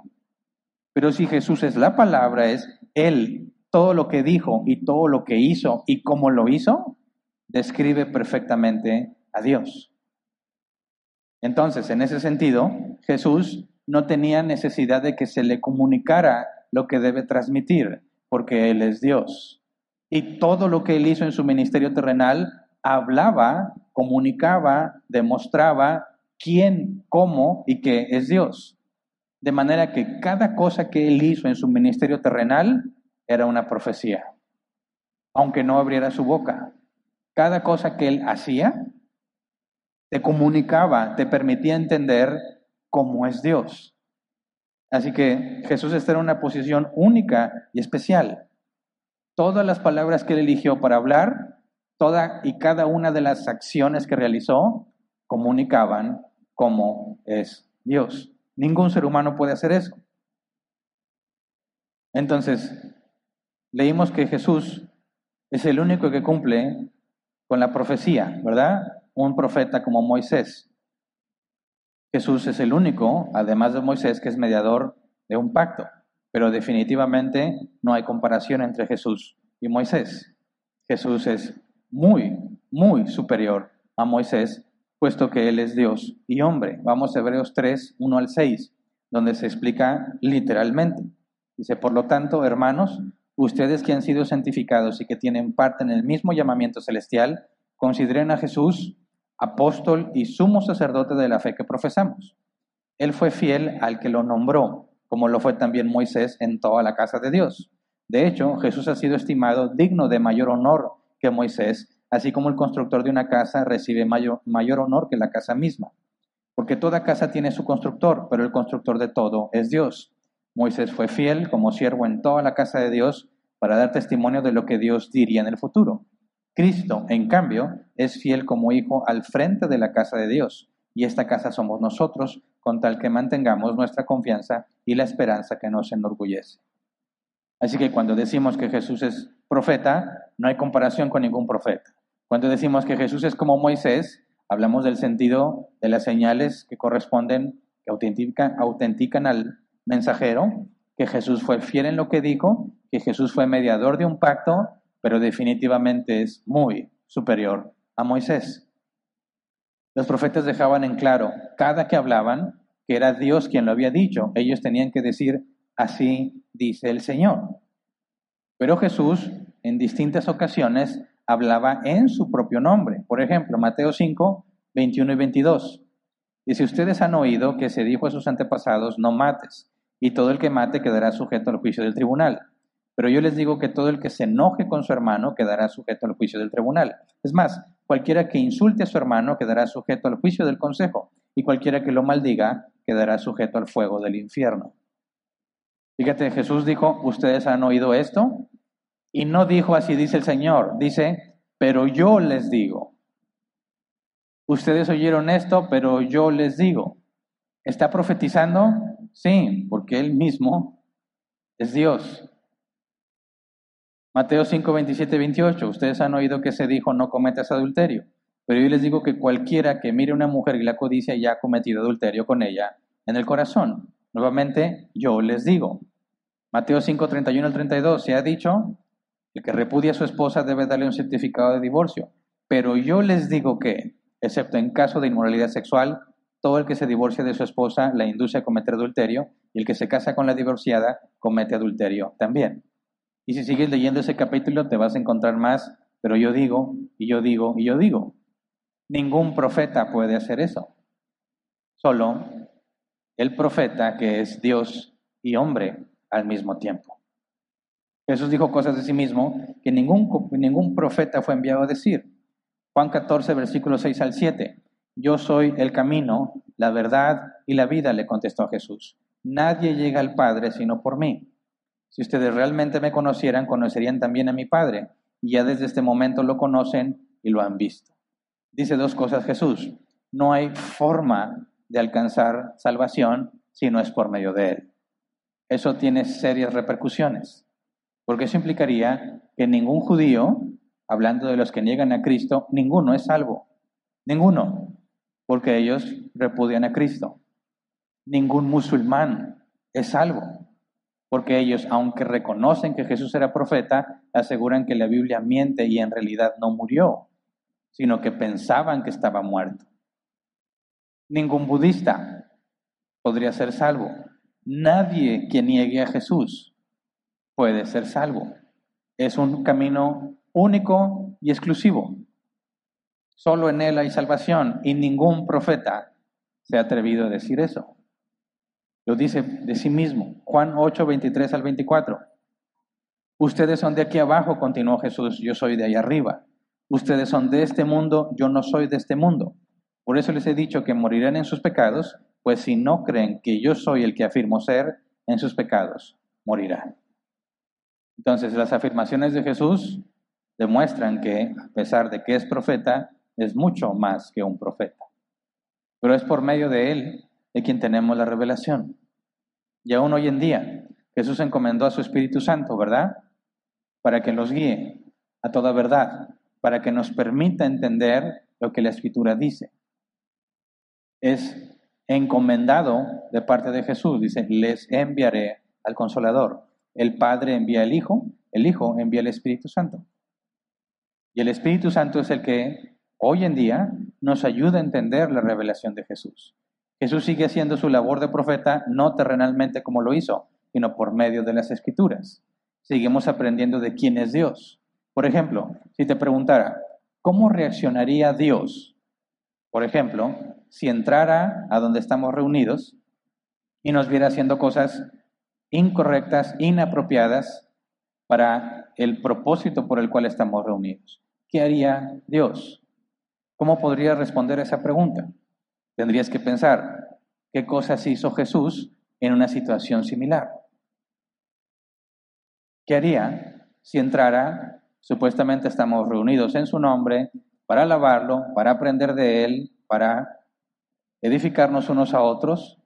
Pero si Jesús es la palabra, es Él, todo lo que dijo y todo lo que hizo y cómo lo hizo, describe perfectamente a Dios. Entonces, en ese sentido, Jesús no tenía necesidad de que se le comunicara lo que debe transmitir, porque Él es Dios. Y todo lo que Él hizo en su ministerio terrenal hablaba, comunicaba, demostraba quién, cómo y qué es Dios. De manera que cada cosa que Él hizo en su ministerio terrenal era una profecía, aunque no abriera su boca. Cada cosa que Él hacía te comunicaba, te permitía entender cómo es Dios. Así que Jesús está en una posición única y especial. Todas las palabras que él eligió para hablar, toda y cada una de las acciones que realizó, comunicaban cómo es Dios. Ningún ser humano puede hacer eso. Entonces, leímos que Jesús es el único que cumple con la profecía, ¿verdad? Un profeta como Moisés. Jesús es el único, además de Moisés, que es mediador de un pacto. Pero definitivamente no hay comparación entre Jesús y Moisés. Jesús es muy, muy superior a Moisés, puesto que Él es Dios y hombre. Vamos a Hebreos 3, 1 al 6, donde se explica literalmente. Dice, por lo tanto, hermanos, ustedes que han sido santificados y que tienen parte en el mismo llamamiento celestial, consideren a Jesús apóstol y sumo sacerdote de la fe que profesamos. Él fue fiel al que lo nombró, como lo fue también Moisés en toda la casa de Dios. De hecho, Jesús ha sido estimado digno de mayor honor que Moisés, así como el constructor de una casa recibe mayor, mayor honor que la casa misma. Porque toda casa tiene su constructor, pero el constructor de todo es Dios. Moisés fue fiel como siervo en toda la casa de Dios para dar testimonio de lo que Dios diría en el futuro. Cristo, en cambio, es fiel como hijo al frente de la casa de Dios, y esta casa somos nosotros, con tal que mantengamos nuestra confianza y la esperanza que nos enorgullece. Así que cuando decimos que Jesús es profeta, no hay comparación con ningún profeta. Cuando decimos que Jesús es como Moisés, hablamos del sentido de las señales que corresponden, que autentican, autentican al mensajero, que Jesús fue fiel en lo que dijo, que Jesús fue mediador de un pacto pero definitivamente es muy superior a Moisés. Los profetas dejaban en claro, cada que hablaban, que era Dios quien lo había dicho. Ellos tenían que decir, así dice el Señor. Pero Jesús, en distintas ocasiones, hablaba en su propio nombre. Por ejemplo, Mateo 5, 21 y 22. Y si ustedes han oído que se dijo a sus antepasados, no mates, y todo el que mate quedará sujeto al juicio del tribunal. Pero yo les digo que todo el que se enoje con su hermano quedará sujeto al juicio del tribunal. Es más, cualquiera que insulte a su hermano quedará sujeto al juicio del consejo, y cualquiera que lo maldiga quedará sujeto al fuego del infierno. Fíjate, Jesús dijo, ustedes han oído esto, y no dijo así dice el Señor, dice, pero yo les digo. Ustedes oyeron esto, pero yo les digo. ¿Está profetizando? Sí, porque Él mismo es Dios. Mateo 5, 27, 28. Ustedes han oído que se dijo, no cometas adulterio. Pero yo les digo que cualquiera que mire a una mujer y la codicia ya ha cometido adulterio con ella en el corazón. Nuevamente, yo les digo. Mateo 5, 31 al 32. Se ha dicho, el que repudia a su esposa debe darle un certificado de divorcio. Pero yo les digo que, excepto en caso de inmoralidad sexual, todo el que se divorcia de su esposa la induce a cometer adulterio y el que se casa con la divorciada comete adulterio también. Y si sigues leyendo ese capítulo te vas a encontrar más, pero yo digo, y yo digo, y yo digo. Ningún profeta puede hacer eso. Solo el profeta que es Dios y hombre al mismo tiempo. Jesús dijo cosas de sí mismo que ningún, ningún profeta fue enviado a decir. Juan 14, versículo 6 al 7. Yo soy el camino, la verdad y la vida, le contestó Jesús. Nadie llega al Padre sino por mí. Si ustedes realmente me conocieran, conocerían también a mi Padre, y ya desde este momento lo conocen y lo han visto. Dice dos cosas Jesús. No hay forma de alcanzar salvación si no es por medio de Él. Eso tiene serias repercusiones. Porque eso implicaría que ningún judío, hablando de los que niegan a Cristo, ninguno es salvo. Ninguno, porque ellos repudian a Cristo. Ningún musulmán es salvo, porque ellos, aunque reconocen que Jesús era profeta, aseguran que la Biblia miente y en realidad no murió, sino que pensaban que estaba muerto. Ningún budista podría ser salvo. Nadie que niegue a Jesús puede ser salvo. Es un camino único y exclusivo. Solo en Él hay salvación y ningún profeta se ha atrevido a decir eso. Lo dice de sí mismo. Juan 8, 23 al 24. Ustedes son de aquí abajo, continuó Jesús, yo soy de ahí arriba. Ustedes son de este mundo, yo no soy de este mundo. Por eso les he dicho que morirán en sus pecados, pues si no creen que yo soy el que afirmo ser, en sus pecados morirán. Entonces las afirmaciones de Jesús demuestran que, a pesar de que es profeta, es mucho más que un profeta. Pero es por medio de él de quien tenemos la revelación. Y aún hoy en día, Jesús encomendó a su Espíritu Santo, ¿verdad? Para que nos guíe a toda verdad, para que nos permita entender lo que la Escritura dice. Es encomendado de parte de Jesús, dice, les enviaré al consolador. El Padre envía al Hijo, el Hijo envía al Espíritu Santo. Y el Espíritu Santo es el que hoy en día nos ayuda a entender la revelación de Jesús. Jesús sigue haciendo su labor de profeta no terrenalmente como lo hizo, sino por medio de las escrituras. Seguimos aprendiendo de quién es Dios. Por ejemplo, si te preguntara, ¿cómo reaccionaría Dios? Por ejemplo, si entrara a donde estamos reunidos y nos viera haciendo cosas incorrectas, inapropiadas para el propósito por el cual estamos reunidos. ¿Qué haría Dios? ¿Cómo podría responder a esa pregunta? Tendrías que pensar, ¿qué cosas hizo Jesús en una situación similar? ¿Qué haría si entrara, supuestamente estamos reunidos en su nombre, para alabarlo, para aprender de él, para edificarnos unos a otros,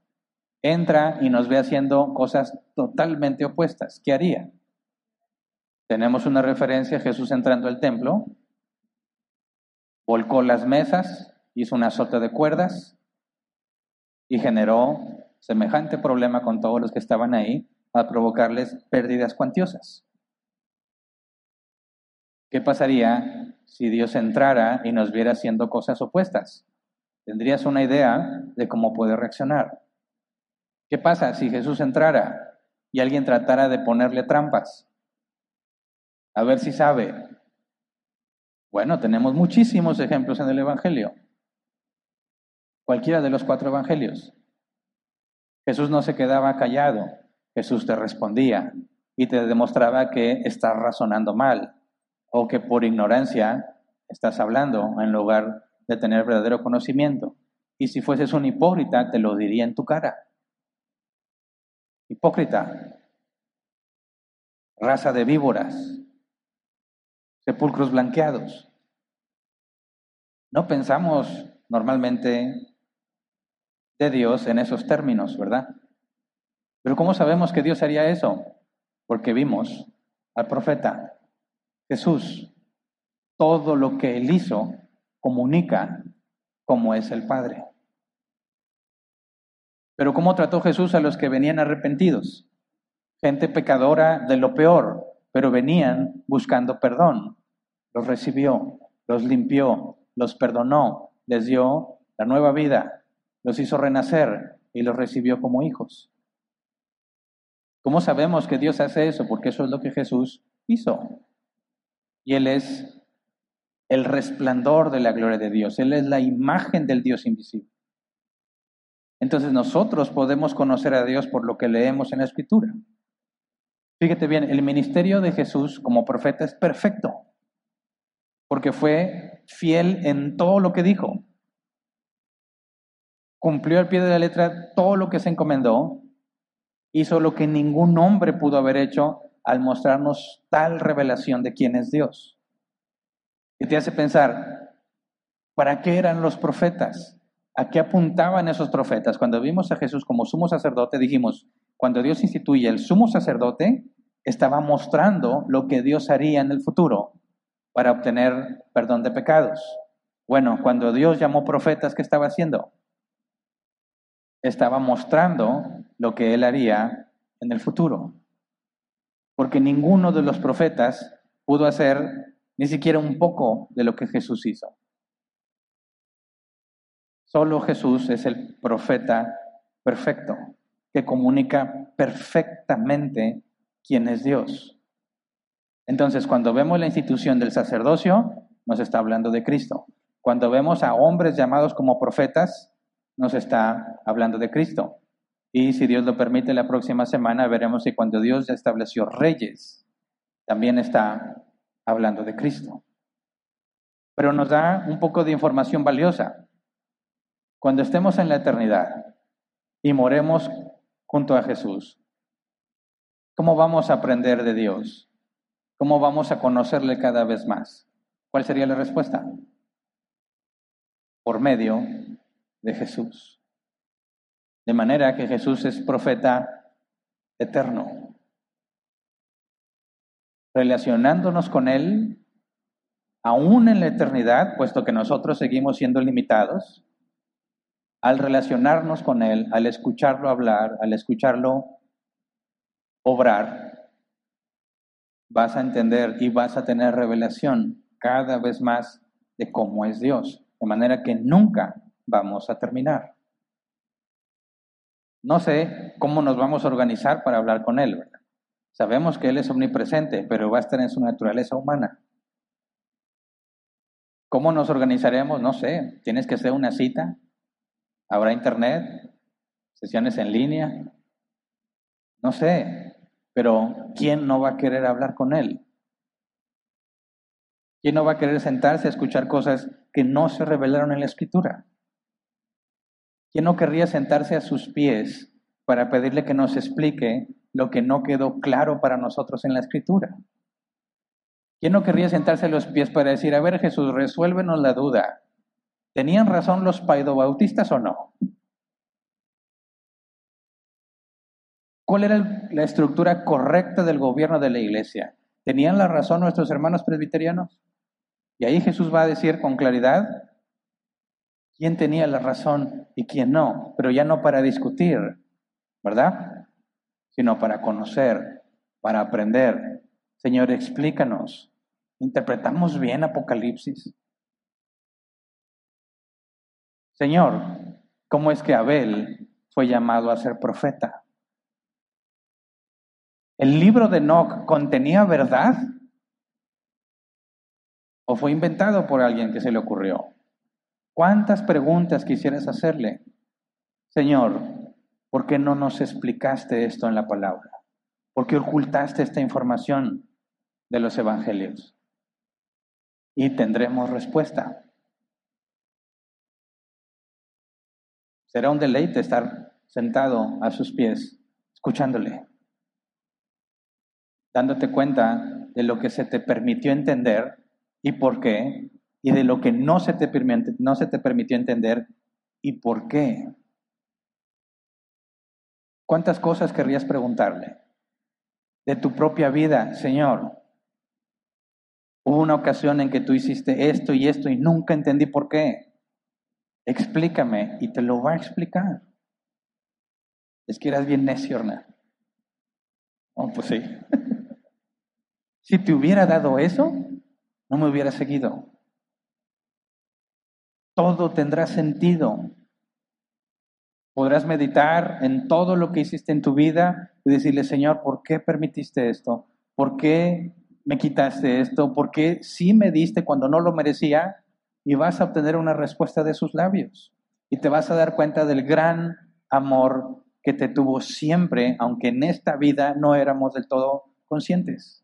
entra y nos ve haciendo cosas totalmente opuestas? ¿Qué haría? Tenemos una referencia, Jesús entrando al templo, volcó las mesas, hizo un azote de cuerdas, y generó semejante problema con todos los que estaban ahí a provocarles pérdidas cuantiosas. ¿Qué pasaría si Dios entrara y nos viera haciendo cosas opuestas? Tendrías una idea de cómo puede reaccionar. ¿Qué pasa si Jesús entrara y alguien tratara de ponerle trampas? A ver si sabe. Bueno, tenemos muchísimos ejemplos en el Evangelio cualquiera de los cuatro evangelios. Jesús no se quedaba callado, Jesús te respondía y te demostraba que estás razonando mal o que por ignorancia estás hablando en lugar de tener verdadero conocimiento. Y si fueses un hipócrita, te lo diría en tu cara. Hipócrita, raza de víboras, sepulcros blanqueados. No pensamos normalmente de Dios en esos términos, ¿verdad? Pero ¿cómo sabemos que Dios haría eso? Porque vimos al profeta Jesús. Todo lo que él hizo comunica cómo es el Padre. Pero ¿cómo trató Jesús a los que venían arrepentidos? Gente pecadora de lo peor, pero venían buscando perdón. Los recibió, los limpió, los perdonó, les dio la nueva vida, los hizo renacer y los recibió como hijos. ¿Cómo sabemos que Dios hace eso? Porque eso es lo que Jesús hizo. Y Él es el resplandor de la gloria de Dios. Él es la imagen del Dios invisible. Entonces nosotros podemos conocer a Dios por lo que leemos en la Escritura. Fíjate bien, el ministerio de Jesús como profeta es perfecto, porque fue fiel en todo lo que dijo cumplió al pie de la letra todo lo que se encomendó, hizo lo que ningún hombre pudo haber hecho al mostrarnos tal revelación de quién es Dios. Y te hace pensar, ¿para qué eran los profetas? ¿A qué apuntaban esos profetas? Cuando vimos a Jesús como sumo sacerdote, dijimos, cuando Dios instituye el sumo sacerdote, estaba mostrando lo que Dios haría en el futuro para obtener perdón de pecados. Bueno, cuando Dios llamó profetas, ¿qué estaba haciendo? Estaba mostrando lo que Él haría en el futuro. Porque ninguno de los profetas pudo hacer ni siquiera un poco de lo que Jesús hizo. Solo Jesús es el profeta perfecto, que comunica perfectamente quién es Dios. Entonces, cuando vemos la institución del sacerdocio, nos está hablando de Cristo. Cuando vemos a hombres llamados como profetas, nos está hablando de Cristo. Y si Dios lo permite, la próxima semana veremos que cuando Dios ya estableció reyes, también está hablando de Cristo. Pero nos da un poco de información valiosa. Cuando estemos en la eternidad y moremos junto a Jesús, ¿cómo vamos a aprender de Dios? ¿Cómo vamos a conocerle cada vez más? ¿Cuál sería la respuesta? Por medio de Jesús. De manera que Jesús es profeta eterno. Relacionándonos con Él, aún en la eternidad, puesto que nosotros seguimos siendo limitados, al relacionarnos con Él, al escucharlo hablar, al escucharlo obrar, vas a entender y vas a tener revelación cada vez más de cómo es Dios, de manera que nunca vamos a terminar. No sé cómo nos vamos a organizar para hablar con Él. Sabemos que Él es omnipresente, pero va a estar en su naturaleza humana. ¿Cómo nos organizaremos? No sé. ¿Tienes que hacer una cita? ¿Habrá internet? ¿Sesiones en línea? No sé, pero ¿quién no va a querer hablar con Él? ¿Quién no va a querer sentarse a escuchar cosas que no se revelaron en la Escritura? ¿Quién no querría sentarse a sus pies para pedirle que nos explique lo que no quedó claro para nosotros en la Escritura? ¿Quién no querría sentarse a los pies para decir, a ver Jesús, resuélvenos la duda? ¿Tenían razón los paidobautistas o no? ¿Cuál era la estructura correcta del gobierno de la iglesia? ¿Tenían la razón nuestros hermanos presbiterianos? Y ahí Jesús va a decir con claridad quién tenía la razón y quién no, pero ya no para discutir, ¿verdad? Sino para conocer, para aprender. Señor, explícanos. ¿Interpretamos bien Apocalipsis? Señor, ¿cómo es que Abel fue llamado a ser profeta? ¿El libro de Enoch contenía verdad? ¿O fue inventado por alguien que se le ocurrió? ¿Cuántas preguntas quisieras hacerle? Señor, ¿por qué no nos explicaste esto en la palabra? ¿Por qué ocultaste esta información de los evangelios? Y tendremos respuesta. Será un deleite estar sentado a sus pies, escuchándole, dándote cuenta de lo que se te permitió entender y por qué, y de lo que no se te, no se te permitió entender y por qué. ¿Cuántas cosas querrías preguntarle? De tu propia vida, Señor. Hubo una ocasión en que tú hiciste esto y esto y nunca entendí por qué. Explícame y te lo va a explicar. Es que eras bien necio, Hernán. Oh, pues sí. si te hubiera dado eso, no me hubiera seguido. Todo tendrá sentido. Podrás meditar en todo lo que hiciste en tu vida y decirle, Señor, ¿por qué permitiste esto? ¿Por qué me quitaste esto? ¿Por qué sí me diste cuando no lo merecía? Y vas a obtener una respuesta de sus labios. Y te vas a dar cuenta del gran amor que te tuvo siempre, aunque en esta vida no éramos del todo conscientes.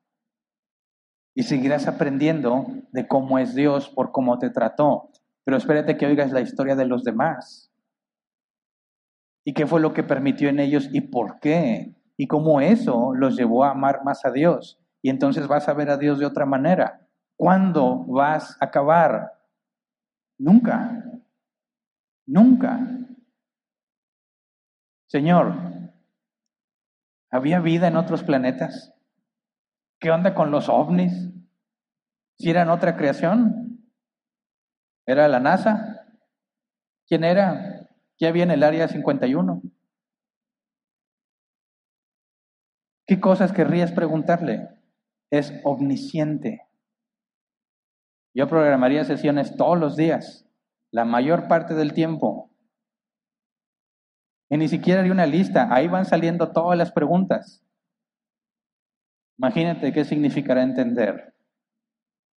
Y seguirás aprendiendo de cómo es Dios por cómo te trató. Pero espérate que oigas la historia de los demás. Y qué fue lo que permitió en ellos y por qué. Y cómo eso los llevó a amar más a Dios. Y entonces vas a ver a Dios de otra manera. ¿Cuándo vas a acabar Nunca. Nunca. Señor, ¿había vida en otros planetas? ¿Qué onda con los ovnis? ¿Si eran otra creación? ¿Era la NASA? ¿Quién era? ¿Qué había en el área 51? ¿Qué cosas querrías preguntarle? Es omnisciente. Yo programaría sesiones todos los días, la mayor parte del tiempo. Y ni siquiera hay una lista, ahí van saliendo todas las preguntas. Imagínate qué significará entender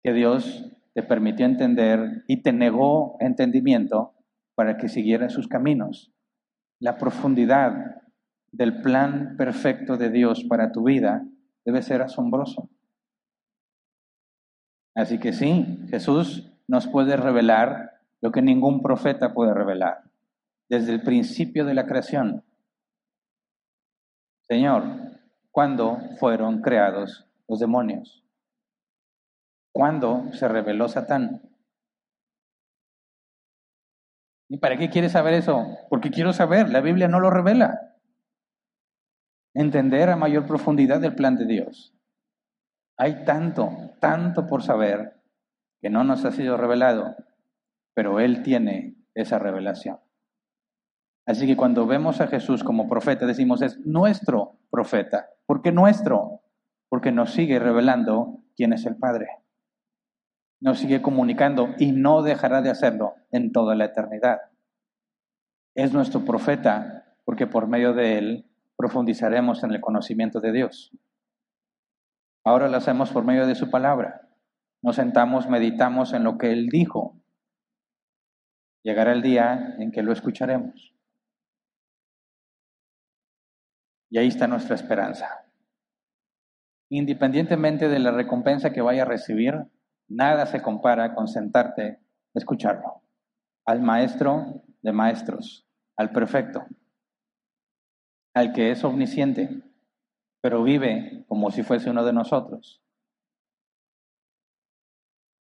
que Dios te permitió entender y te negó entendimiento para que siguieras sus caminos. La profundidad del plan perfecto de Dios para tu vida debe ser asombroso. Así que sí, Jesús nos puede revelar lo que ningún profeta puede revelar desde el principio de la creación. Señor, ¿Cuándo fueron creados los demonios? ¿Cuándo se reveló Satán? ¿Y para qué quieres saber eso? Porque quiero saber, la Biblia no lo revela. Entender a mayor profundidad el plan de Dios. Hay tanto, tanto por saber que no nos ha sido revelado, pero Él tiene esa revelación. Así que cuando vemos a Jesús como profeta, decimos es nuestro profeta. ¿Por qué nuestro? Porque nos sigue revelando quién es el Padre. Nos sigue comunicando y no dejará de hacerlo en toda la eternidad. Es nuestro profeta porque por medio de él profundizaremos en el conocimiento de Dios. Ahora lo hacemos por medio de su palabra. Nos sentamos, meditamos en lo que él dijo. Llegará el día en que lo escucharemos. Y ahí está nuestra esperanza. Independientemente de la recompensa que vaya a recibir, nada se compara con sentarte a escucharlo. Al maestro de maestros, al perfecto, al que es omnisciente, pero vive como si fuese uno de nosotros.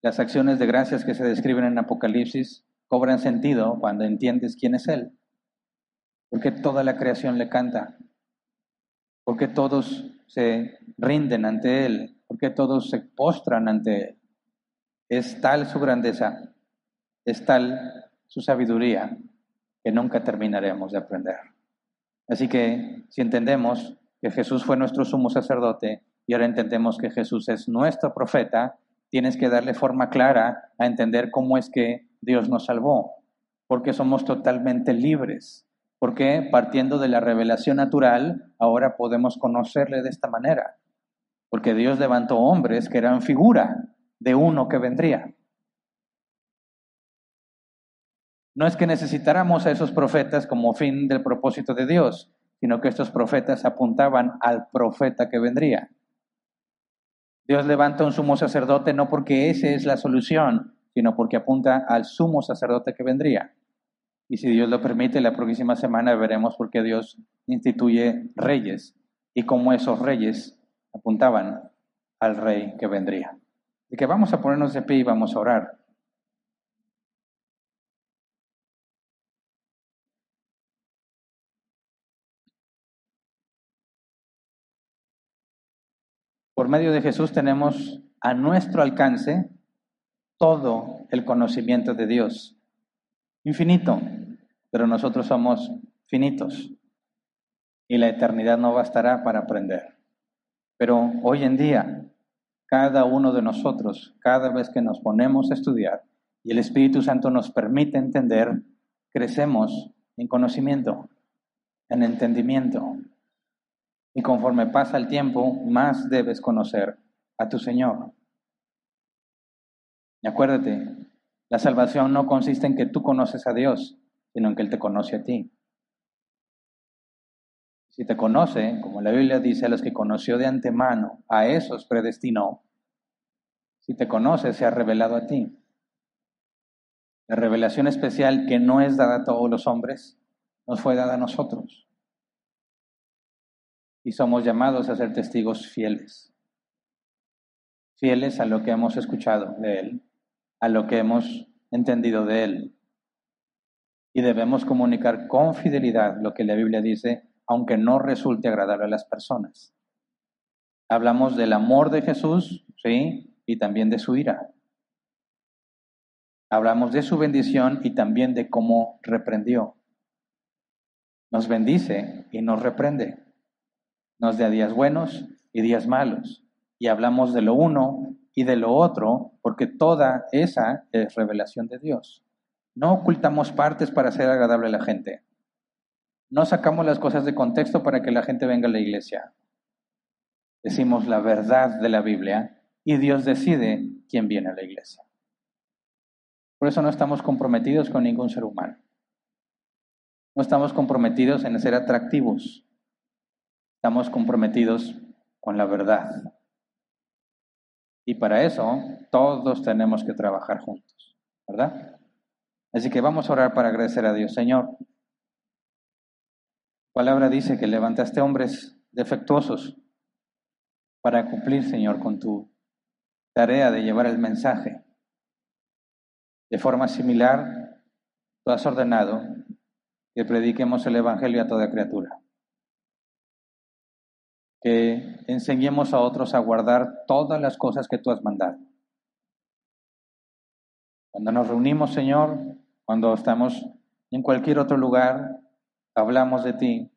Las acciones de gracias que se describen en Apocalipsis cobran sentido cuando entiendes quién es Él, porque toda la creación le canta, porque todos se rinden ante Él, porque todos se postran ante Él. Es tal su grandeza, es tal su sabiduría, que nunca terminaremos de aprender. Así que si entendemos que Jesús fue nuestro sumo sacerdote y ahora entendemos que Jesús es nuestro profeta, tienes que darle forma clara a entender cómo es que Dios nos salvó, porque somos totalmente libres porque partiendo de la revelación natural, ahora podemos conocerle de esta manera. Porque Dios levantó hombres que eran figura de uno que vendría. No es que necesitáramos a esos profetas como fin del propósito de Dios, sino que estos profetas apuntaban al profeta que vendría. Dios levanta un sumo sacerdote no porque esa es la solución, sino porque apunta al sumo sacerdote que vendría. Y si Dios lo permite, la próxima semana veremos por qué Dios instituye reyes y cómo esos reyes apuntaban al rey que vendría. Y que vamos a ponernos de pie y vamos a orar. Por medio de Jesús tenemos a nuestro alcance todo el conocimiento de Dios. Infinito, pero nosotros somos finitos y la eternidad no bastará para aprender. Pero hoy en día, cada uno de nosotros, cada vez que nos ponemos a estudiar y el Espíritu Santo nos permite entender, crecemos en conocimiento, en entendimiento. Y conforme pasa el tiempo, más debes conocer a tu Señor. Y acuérdate, la salvación no consiste en que tú conoces a Dios, sino en que Él te conoce a ti. Si te conoce, como la Biblia dice, a los que conoció de antemano, a esos predestinó. Si te conoce, se ha revelado a ti. La revelación especial que no es dada a todos los hombres, nos fue dada a nosotros. Y somos llamados a ser testigos fieles. Fieles a lo que hemos escuchado de Él, a lo que hemos entendido de Él, y debemos comunicar con fidelidad lo que la Biblia dice, aunque no resulte agradable a las personas. Hablamos del amor de Jesús, ¿sí? Y también de su ira. Hablamos de su bendición y también de cómo reprendió. Nos bendice y nos reprende. Nos da días buenos y días malos. Y hablamos de lo uno y de lo otro, porque toda esa es revelación de Dios. No ocultamos partes para hacer agradable a la gente. No sacamos las cosas de contexto para que la gente venga a la iglesia. Decimos la verdad de la Biblia y Dios decide quién viene a la iglesia. Por eso no estamos comprometidos con ningún ser humano. No estamos comprometidos en ser atractivos. Estamos comprometidos con la verdad. Y para eso todos tenemos que trabajar juntos, ¿verdad? Así que vamos a orar para agradecer a Dios. Señor, palabra dice que levantaste hombres defectuosos para cumplir, Señor, con tu tarea de llevar el mensaje. De forma similar, tú has ordenado que prediquemos el Evangelio a toda criatura. Que enseñemos a otros a guardar todas las cosas que tú has mandado. Cuando nos reunimos, Señor, cuando estamos en cualquier otro lugar, hablamos de ti,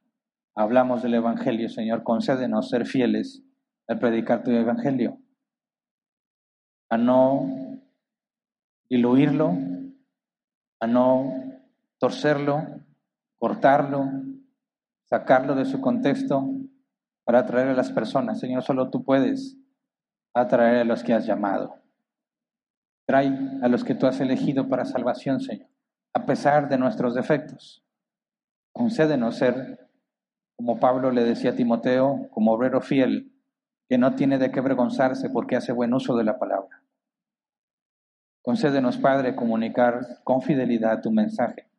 hablamos del Evangelio, Señor, concédenos ser fieles al predicar tu Evangelio, a no diluirlo, a no torcerlo, cortarlo, sacarlo de su contexto para atraer a las personas. Señor, solo tú puedes atraer a los que has llamado. Trae a los que tú has elegido para salvación, Señor, a pesar de nuestros defectos. Concédenos ser, como Pablo le decía a Timoteo, como obrero fiel, que no tiene de qué avergonzarse porque hace buen uso de la palabra. Concédenos, Padre, comunicar con fidelidad tu mensaje,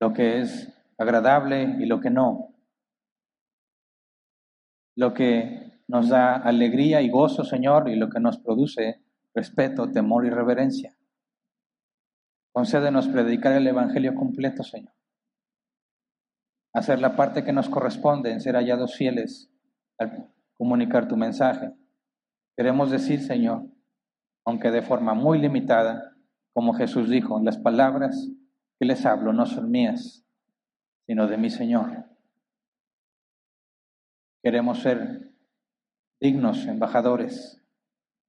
lo que es agradable y lo que no, lo que nos da alegría y gozo, Señor, y lo que nos produce respeto, temor y reverencia. Concédenos predicar el Evangelio completo, Señor. Hacer la parte que nos corresponde en ser hallados fieles al comunicar tu mensaje. Queremos decir, Señor, aunque de forma muy limitada, como Jesús dijo, las palabras que les hablo no son mías, sino de mi Señor. Queremos ser dignos embajadores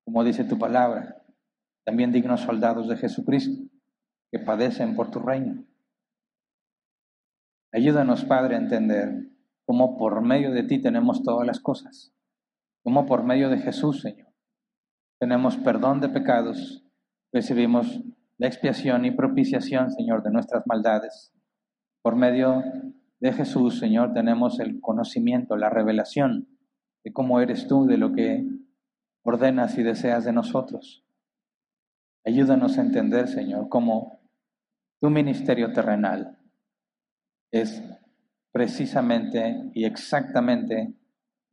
como dice tu palabra, también dignos soldados de Jesucristo, que padecen por tu reino. Ayúdanos, Padre, a entender cómo por medio de ti tenemos todas las cosas, cómo por medio de Jesús, Señor, tenemos perdón de pecados, recibimos la expiación y propiciación, Señor, de nuestras maldades. Por medio de Jesús, Señor, tenemos el conocimiento, la revelación de cómo eres tú, de lo que ordenas y deseas de nosotros. Ayúdanos a entender, Señor, cómo tu ministerio terrenal es precisamente y exactamente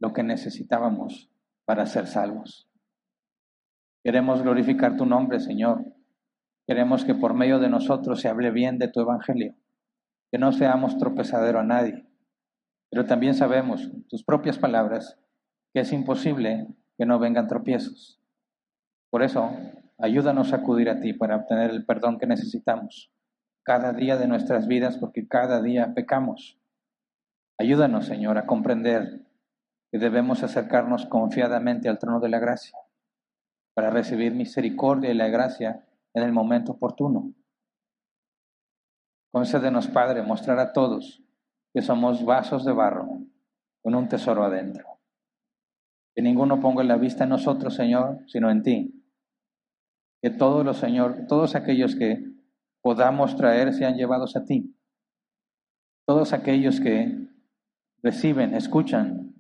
lo que necesitábamos para ser salvos. Queremos glorificar tu nombre, Señor. Queremos que por medio de nosotros se hable bien de tu evangelio, que no seamos tropezadero a nadie. Pero también sabemos, tus propias palabras, que es imposible que no vengan tropiezos. Por eso, ayúdanos a acudir a ti para obtener el perdón que necesitamos cada día de nuestras vidas, porque cada día pecamos. Ayúdanos, Señor, a comprender que debemos acercarnos confiadamente al trono de la gracia para recibir misericordia y la gracia en el momento oportuno. Concédenos, Padre, mostrar a todos que somos vasos de barro con un tesoro adentro. Que ninguno ponga la vista en nosotros, Señor, sino en ti. Que todos los, Señor, todos aquellos que podamos traer sean llevados a ti. Todos aquellos que reciben, escuchan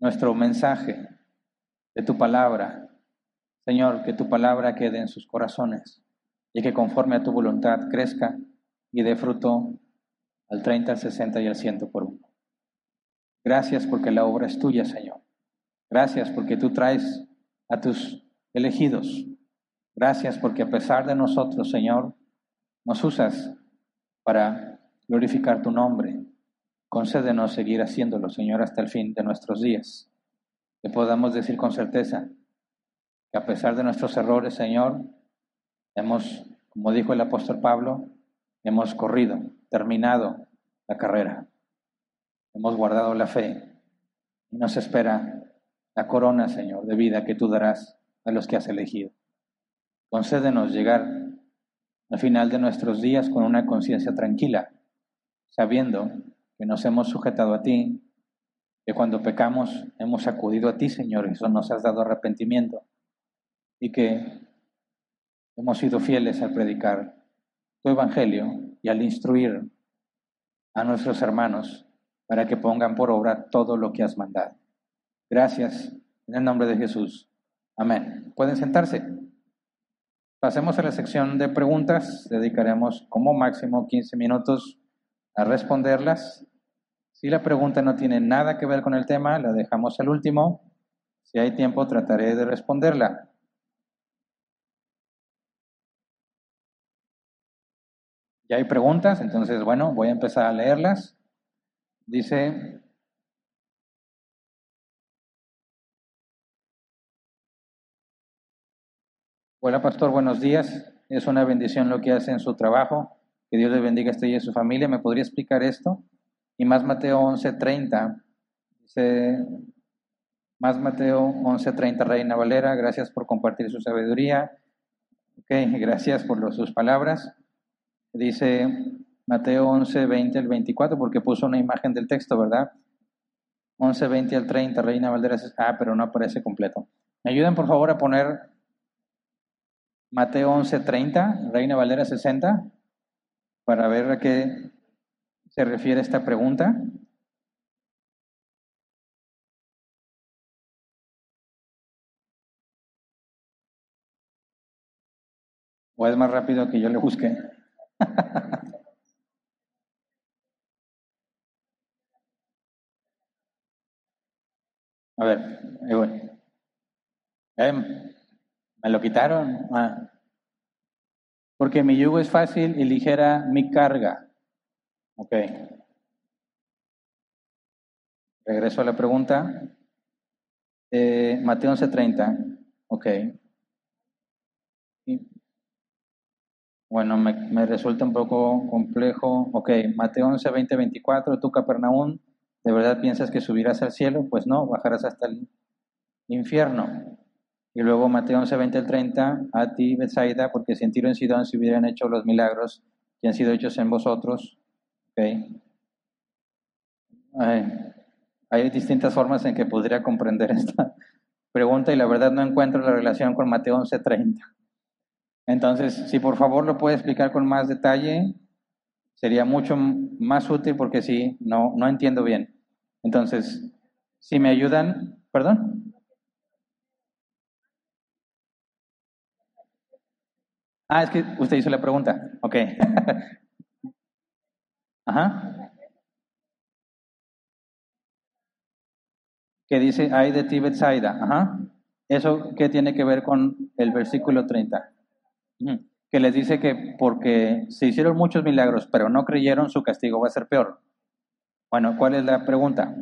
nuestro mensaje de tu palabra. Señor, que tu palabra quede en sus corazones y que conforme a tu voluntad crezca y dé fruto al 30, al 60 y al 100 por uno. Gracias porque la obra es tuya, Señor. Gracias porque tú traes a tus elegidos. Gracias porque a pesar de nosotros, Señor, nos usas para glorificar tu nombre. Concédenos seguir haciéndolo, Señor, hasta el fin de nuestros días. que podamos decir con certeza que a pesar de nuestros errores, Señor, hemos, como dijo el apóstol Pablo, hemos corrido, terminado la carrera, hemos guardado la fe y nos espera la corona, Señor, de vida que tú darás a los que has elegido. Concédenos llegar al final de nuestros días con una conciencia tranquila, sabiendo que nos hemos sujetado a ti, que cuando pecamos hemos acudido a ti, Señor, y eso nos has dado arrepentimiento, y que hemos sido fieles al predicar tu evangelio y al instruir a nuestros hermanos para que pongan por obra todo lo que has mandado. Gracias, en el nombre de Jesús. Amén. Pueden sentarse. Pasemos a la sección de preguntas. Dedicaremos como máximo 15 minutos a responderlas. Si la pregunta no tiene nada que ver con el tema, la dejamos al último. Si hay tiempo, trataré de responderla. Ya hay preguntas, entonces, bueno, voy a empezar a leerlas. Dice, hola pastor, buenos días. Es una bendición lo que hace en su trabajo. Que Dios le bendiga a usted y a su familia. ¿Me podría explicar esto? Y más Mateo 11:30. Dice, más Mateo 11:30, Reina Valera, gracias por compartir su sabiduría. Ok, gracias por sus palabras. Dice Mateo 11, 20 al 24, porque puso una imagen del texto, ¿verdad? 11, 20 al 30, Reina Valdera. Ah, pero no aparece completo. ¿Me ayudan, por favor, a poner Mateo 11, 30, Reina Valera 60, para ver a qué se refiere esta pregunta? ¿O es más rápido que yo le busque? A ver, eh, me lo quitaron. Porque mi yugo es fácil y ligera mi carga. Ok. Regreso a la pregunta. Eh, Mateo 11:30. Ok. Bueno, me, resulta un poco complejo. Ok, Mateo 11, 20, 24, tú Capernaum, ¿de verdad piensas que subirás al cielo? Pues no, bajarás hasta el infierno. Y luego Mateo 11, 20 30, a ti, Bethsaida, porque si en Tiro en Sidón se hubieran hecho los milagros que han sido hechos en vosotros. Ok. hay distintas formas en que podría comprender esta pregunta y la verdad no encuentro la relación con Mateo 11, 30. Entonces, si por favor lo puede explicar con más detalle, sería mucho más útil porque sí, no, no entiendo bien. Entonces, si me ayudan, perdón. Ah, es que usted hizo la pregunta. Ok. Ajá. Que dice, ay de ti, Betsaida. Ajá. ¿Eso qué tiene que ver con el versículo 30? Que les dice que porque se hicieron muchos milagros, pero no creyeron, su castigo va a ser peor. Bueno, ¿cuál es la pregunta?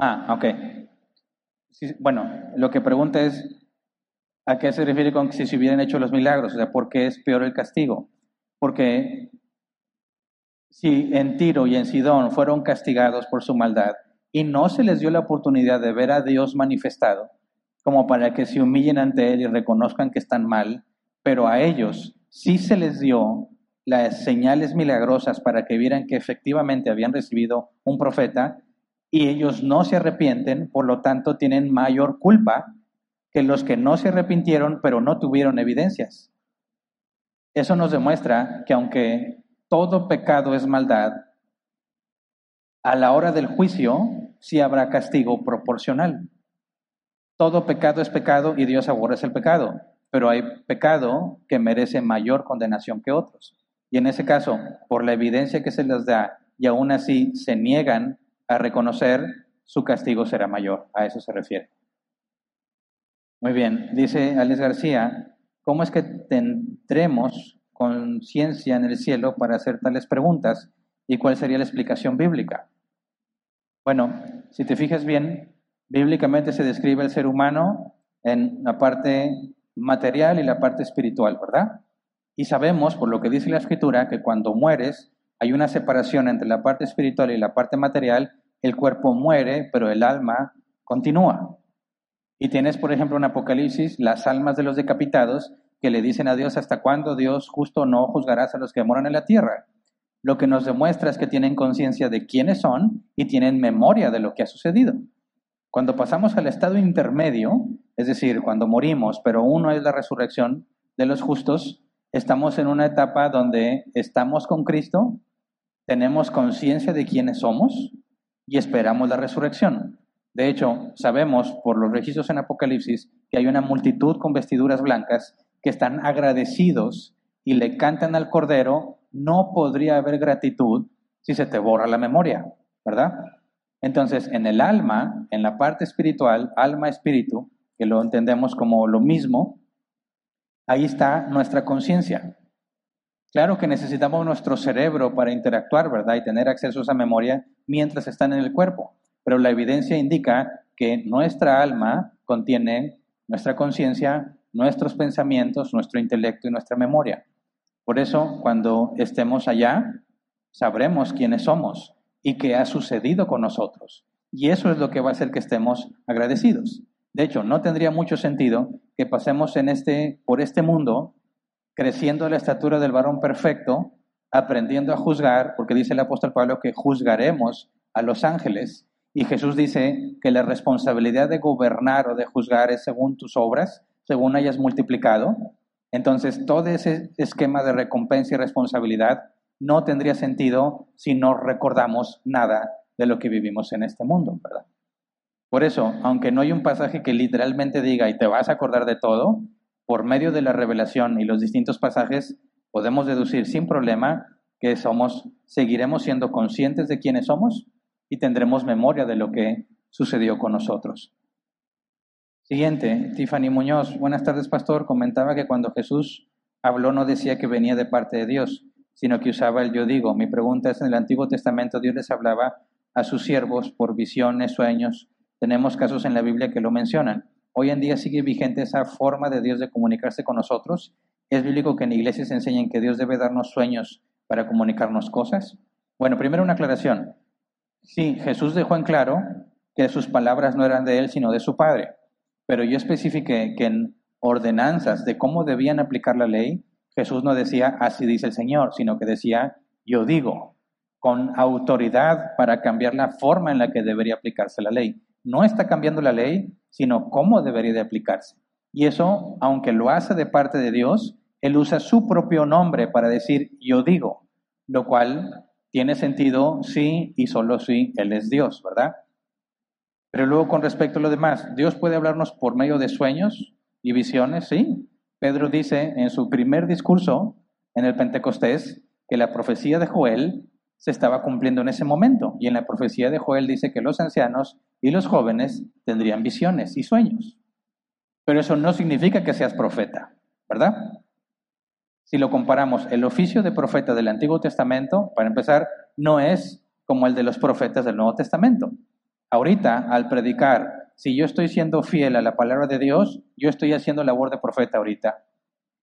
Ah, ok. bueno, lo que pregunta es, ¿a qué se refiere con si se hubieran hecho los milagros? O sea, ¿por qué es peor el castigo? Porque si en Tiro y en Sidón fueron castigados por su maldad, y no se les dio la oportunidad de ver a Dios manifestado, como para que se humillen ante Él y reconozcan que están mal, pero a ellos sí se les dio las señales milagrosas para que vieran que efectivamente habían recibido un profeta y ellos no se arrepienten, por lo tanto tienen mayor culpa que los que no se arrepintieron pero no tuvieron evidencias. Eso nos demuestra que aunque todo pecado es maldad, a la hora del juicio sí habrá castigo proporcional. Todo pecado es pecado y Dios aborrece el pecado, pero hay pecado que merece mayor condenación que otros. Y en ese caso, por la evidencia que se les da y aún así se niegan a reconocer, su castigo será mayor. A eso se refiere. Muy bien, dice Alex García, ¿cómo es que tendremos conciencia en el cielo para hacer tales preguntas? ¿Y cuál sería la explicación bíblica? Bueno, si te fijas bien, bíblicamente se describe el ser humano en la parte material y la parte espiritual, ¿verdad? Y sabemos, por lo que dice la escritura, que cuando mueres hay una separación entre la parte espiritual y la parte material, el cuerpo muere, pero el alma continúa. Y tienes, por ejemplo, en Apocalipsis las almas de los decapitados que le dicen a Dios hasta cuándo Dios justo no juzgarás a los que moran en la tierra. Lo que nos demuestra es que tienen conciencia de quiénes son y tienen memoria de lo que ha sucedido. Cuando pasamos al estado intermedio, es decir, cuando morimos, pero uno es la resurrección de los justos, estamos en una etapa donde estamos con Cristo, tenemos conciencia de quiénes somos y esperamos la resurrección. De hecho, sabemos por los registros en Apocalipsis que hay una multitud con vestiduras blancas que están agradecidos y le cantan al Cordero, no podría haber gratitud si se te borra la memoria, ¿verdad? Entonces, en el alma, en la parte espiritual, alma-espíritu, que lo entendemos como lo mismo, ahí está nuestra conciencia. Claro que necesitamos nuestro cerebro para interactuar, ¿verdad? Y tener acceso a esa memoria mientras están en el cuerpo. Pero la evidencia indica que nuestra alma contiene nuestra conciencia, nuestros pensamientos, nuestro intelecto y nuestra memoria. Por eso, cuando estemos allá, sabremos quiénes somos y qué ha sucedido con nosotros. Y eso es lo que va a hacer que estemos agradecidos. De hecho, no tendría mucho sentido que pasemos en este, por este mundo creciendo a la estatura del varón perfecto, aprendiendo a juzgar, porque dice el apóstol Pablo que juzgaremos a los ángeles, y Jesús dice que la responsabilidad de gobernar o de juzgar es según tus obras, según hayas multiplicado. Entonces, todo ese esquema de recompensa y responsabilidad no tendría sentido si no recordamos nada de lo que vivimos en este mundo, ¿verdad? Por eso, aunque no hay un pasaje que literalmente diga y te vas a acordar de todo, por medio de la revelación y los distintos pasajes podemos deducir sin problema que somos seguiremos siendo conscientes de quiénes somos y tendremos memoria de lo que sucedió con nosotros. Siguiente, Tiffany Muñoz. Buenas tardes, pastor. Comentaba que cuando Jesús habló no decía que venía de parte de Dios, sino que usaba el yo digo. Mi pregunta es, en el Antiguo Testamento Dios les hablaba a sus siervos por visiones, sueños. Tenemos casos en la Biblia que lo mencionan. Hoy en día sigue vigente esa forma de Dios de comunicarse con nosotros. ¿Es bíblico que en iglesias enseñen que Dios debe darnos sueños para comunicarnos cosas? Bueno, primero una aclaración. Sí, Jesús dejó en claro que sus palabras no eran de él, sino de su Padre. Pero yo especifiqué que en ordenanzas de cómo debían aplicar la ley, Jesús no decía así dice el Señor, sino que decía yo digo, con autoridad para cambiar la forma en la que debería aplicarse la ley. No está cambiando la ley, sino cómo debería de aplicarse. Y eso, aunque lo hace de parte de Dios, Él usa su propio nombre para decir yo digo, lo cual tiene sentido sí y solo si Él es Dios, ¿verdad? Pero luego con respecto a lo demás, Dios puede hablarnos por medio de sueños y visiones, ¿sí? Pedro dice en su primer discurso en el Pentecostés que la profecía de Joel se estaba cumpliendo en ese momento. Y en la profecía de Joel dice que los ancianos y los jóvenes tendrían visiones y sueños. Pero eso no significa que seas profeta, ¿verdad? Si lo comparamos, el oficio de profeta del Antiguo Testamento, para empezar, no es como el de los profetas del Nuevo Testamento. Ahorita, al predicar, si yo estoy siendo fiel a la palabra de Dios, yo estoy haciendo labor de profeta ahorita.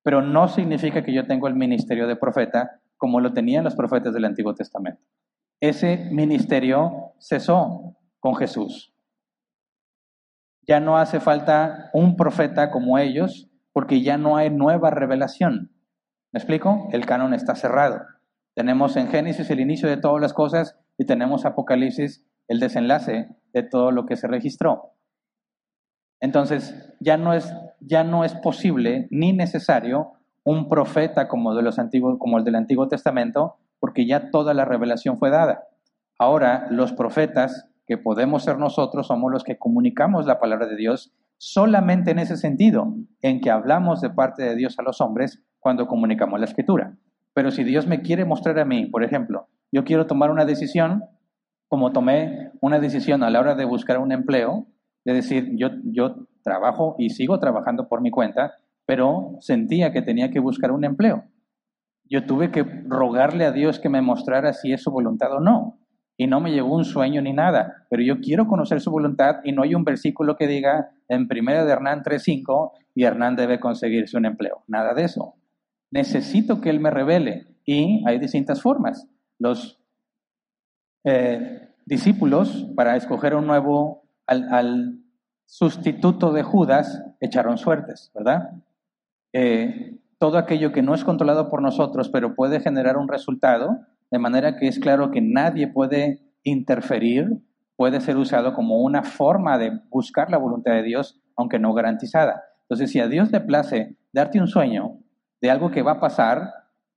Pero no significa que yo tengo el ministerio de profeta como lo tenían los profetas del Antiguo Testamento. Ese ministerio cesó con Jesús. Ya no hace falta un profeta como ellos porque ya no hay nueva revelación. ¿Me explico? El canon está cerrado. Tenemos en Génesis el inicio de todas las cosas y tenemos Apocalipsis el desenlace de todo lo que se registró. Entonces, ya no es, ya no es posible ni necesario un profeta como, de los antiguos, como el del Antiguo Testamento, porque ya toda la revelación fue dada. Ahora, los profetas que podemos ser nosotros somos los que comunicamos la palabra de Dios solamente en ese sentido, en que hablamos de parte de Dios a los hombres cuando comunicamos la escritura. Pero si Dios me quiere mostrar a mí, por ejemplo, yo quiero tomar una decisión como tomé una decisión a la hora de buscar un empleo, de decir, yo, yo trabajo y sigo trabajando por mi cuenta, pero sentía que tenía que buscar un empleo. yo tuve que rogarle a Dios que me mostrara si es su voluntad o no. Y no me llegó un sueño ni nada, pero yo quiero conocer su voluntad y no hay un versículo que diga en primera de Hernán 3.5 y Hernán debe conseguirse un empleo. Nada de eso. Necesito que Él me revele y hay distintas formas. Los eh, discípulos, para escoger un nuevo, al, sustituto de Judas, echaron suertes, ¿verdad? Eh, todo aquello que no es controlado por nosotros, pero puede generar un resultado, de manera que es claro que nadie puede interferir, puede ser usado como una forma de buscar la voluntad de Dios, aunque no garantizada. Entonces, si a Dios le place darte un sueño de algo que va a pasar,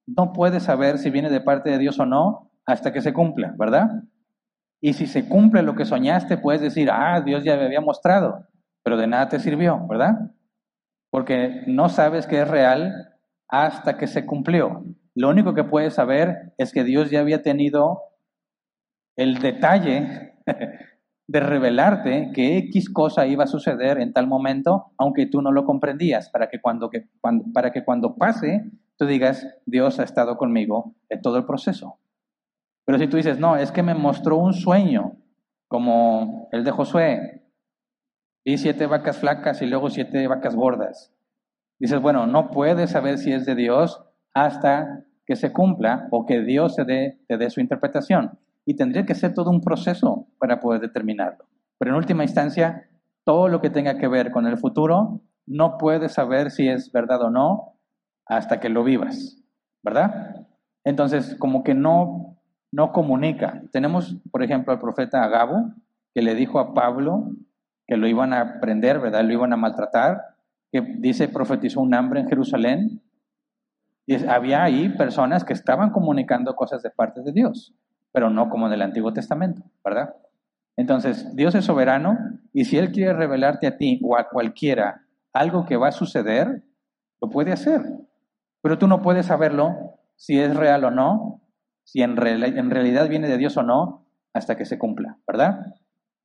no puedes saber si viene de parte de Dios o no hasta que se cumpla, ¿verdad? Y si se cumple lo que soñaste, puedes decir, ah, Dios ya me había mostrado, pero de nada te sirvió, ¿verdad? Porque no sabes que es real hasta que se cumplió. Lo único que puedes saber es que Dios ya había tenido el detalle de revelarte que X cosa iba a suceder en tal momento, aunque tú no lo comprendías, para que cuando, para que cuando pase, tú digas, Dios ha estado conmigo en todo el proceso. Pero si tú dices, no, es que me mostró un sueño, como el de Josué, vi siete vacas flacas y luego siete vacas gordas. Dices, bueno, no puedes saber si es de Dios hasta que se cumpla o que Dios te dé su interpretación. Y tendría que ser todo un proceso para poder determinarlo. Pero en última instancia, todo lo que tenga que ver con el futuro, no puedes saber si es verdad o no hasta que lo vivas, ¿verdad? Entonces, como que no no comunica. Tenemos, por ejemplo, al profeta Agabo, que le dijo a Pablo que lo iban a prender, ¿verdad? Lo iban a maltratar, que dice, profetizó un hambre en Jerusalén. Y había ahí personas que estaban comunicando cosas de parte de Dios, pero no como en el Antiguo Testamento, ¿verdad? Entonces, Dios es soberano y si Él quiere revelarte a ti o a cualquiera algo que va a suceder, lo puede hacer. Pero tú no puedes saberlo si es real o no si en, realidad viene de Dios o no, hasta que se cumpla, ¿verdad?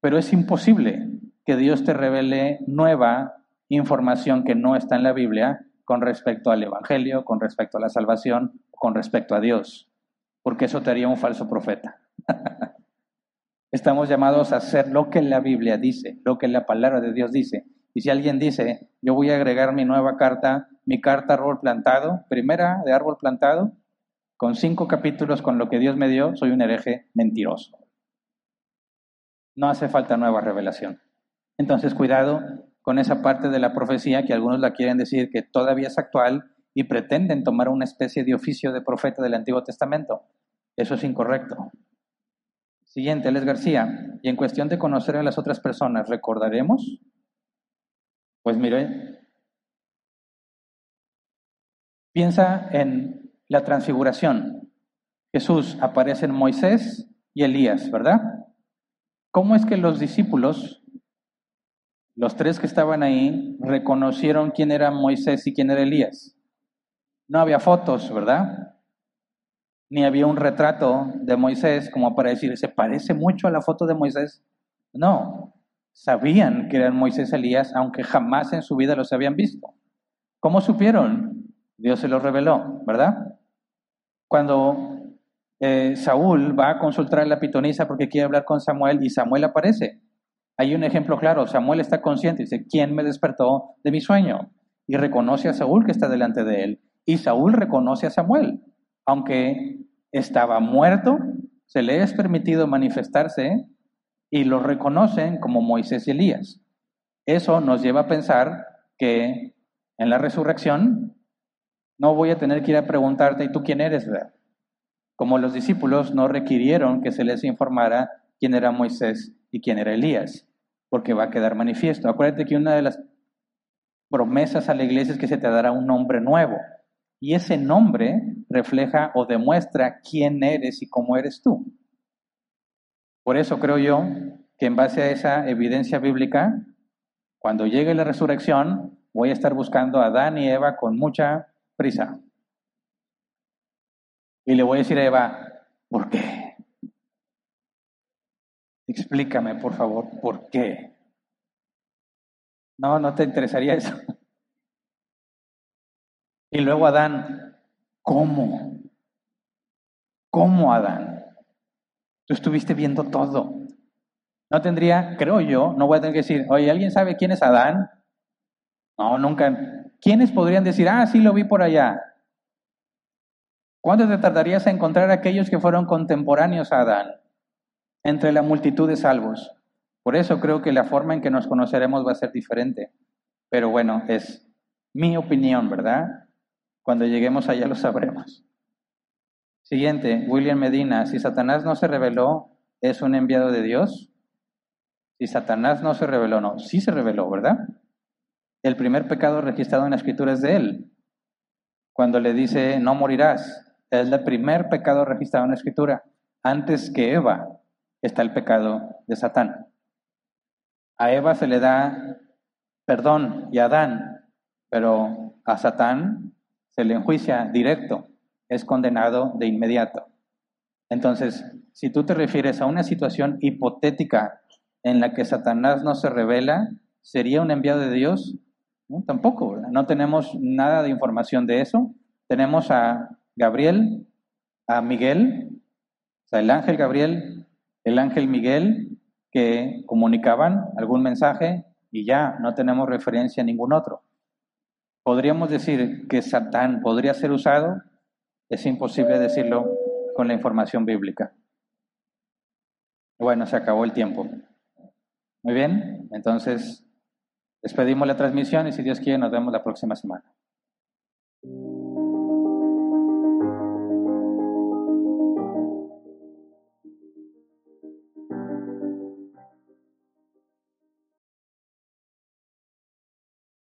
Pero es imposible que Dios te revele nueva información que no está en la Biblia con respecto al Evangelio, con respecto a la salvación, con respecto a Dios, porque eso te haría un falso profeta. Estamos llamados a hacer lo que la Biblia dice, lo que la palabra de Dios dice. Y si alguien dice, yo voy a agregar mi nueva carta, mi carta árbol plantado, primera de árbol plantado, con cinco capítulos con lo que Dios me dio, soy un hereje mentiroso. No hace falta nueva revelación. Entonces, cuidado con esa parte de la profecía que algunos la quieren decir que todavía es actual y pretenden tomar una especie de oficio de profeta del Antiguo Testamento. Eso es incorrecto. Siguiente, Les García. Y en cuestión de conocer a las otras personas, ¿recordaremos? Pues mire, piensa en la transfiguración. Jesús aparece en Moisés y Elías, ¿verdad? ¿Cómo es que los discípulos, los tres que estaban ahí, reconocieron quién era Moisés y quién era Elías? No había fotos, ¿verdad? Ni había un retrato de Moisés como para decir, ¿se parece mucho a la foto de Moisés? No, sabían que eran Moisés y Elías, aunque jamás en su vida los habían visto. ¿Cómo supieron? Dios se los reveló, ¿verdad? Cuando eh, Saúl va a consultar a la pitonisa porque quiere hablar con Samuel y Samuel aparece. Hay un ejemplo claro, Samuel está consciente, dice, ¿quién me despertó de mi sueño? Y reconoce a Saúl que está delante de él. Y Saúl reconoce a Samuel. Aunque estaba muerto, se le es permitido manifestarse y lo reconocen como Moisés y Elías. Eso nos lleva a pensar que en la resurrección no voy a tener que ir a preguntarte, ¿y tú quién eres? Como los discípulos no requirieron que se les informara quién era Moisés y quién era Elías, porque va a quedar manifiesto. Acuérdate que una de las promesas a la iglesia es que se te dará un nombre nuevo. Y ese nombre refleja o demuestra quién eres y cómo eres tú. Por eso creo yo que en base a esa evidencia bíblica, cuando llegue la resurrección, voy a estar buscando a Adán y Eva con mucha prisa. Y le voy a decir a Eva, ¿por qué? Explícame, por favor, ¿por qué? No, no te interesaría eso. Y luego Adán, ¿cómo? como Adán. Tú estuviste viendo todo. No tendría, creo yo, no voy a tener que decir, oye, ¿alguien sabe quién es Adán? No, nunca. ¿Quiénes podrían decir, ah, sí lo vi por allá? ¿Cuánto te tardarías a encontrar a aquellos que fueron contemporáneos a Adán entre la multitud de salvos? Por eso creo que la forma en que nos conoceremos va a ser diferente. Pero bueno, es mi opinión, ¿verdad? Cuando lleguemos allá lo sabremos. Siguiente, William Medina, si Satanás no se reveló, ¿es un enviado de Dios? Si Satanás no se reveló, no, sí se reveló, ¿verdad? El primer pecado registrado en la escritura es de él. Cuando le dice, no morirás, es el primer pecado registrado en la escritura. Antes que Eva está el pecado de Satán. A Eva se le da perdón y a Adán, pero a Satán se le enjuicia directo, es condenado de inmediato. Entonces, si tú te refieres a una situación hipotética en la que Satanás no se revela, ¿sería un enviado de Dios? No, tampoco, no tenemos nada de información de eso. Tenemos a Gabriel, a Miguel, o sea, el ángel Gabriel, el ángel Miguel, que comunicaban algún mensaje y ya no tenemos referencia a ningún otro. ¿Podríamos decir que Satán podría ser usado? Es imposible decirlo con la información bíblica. Bueno, se acabó el tiempo. Muy bien, entonces despedimos la transmisión y si Dios quiere nos vemos la próxima semana.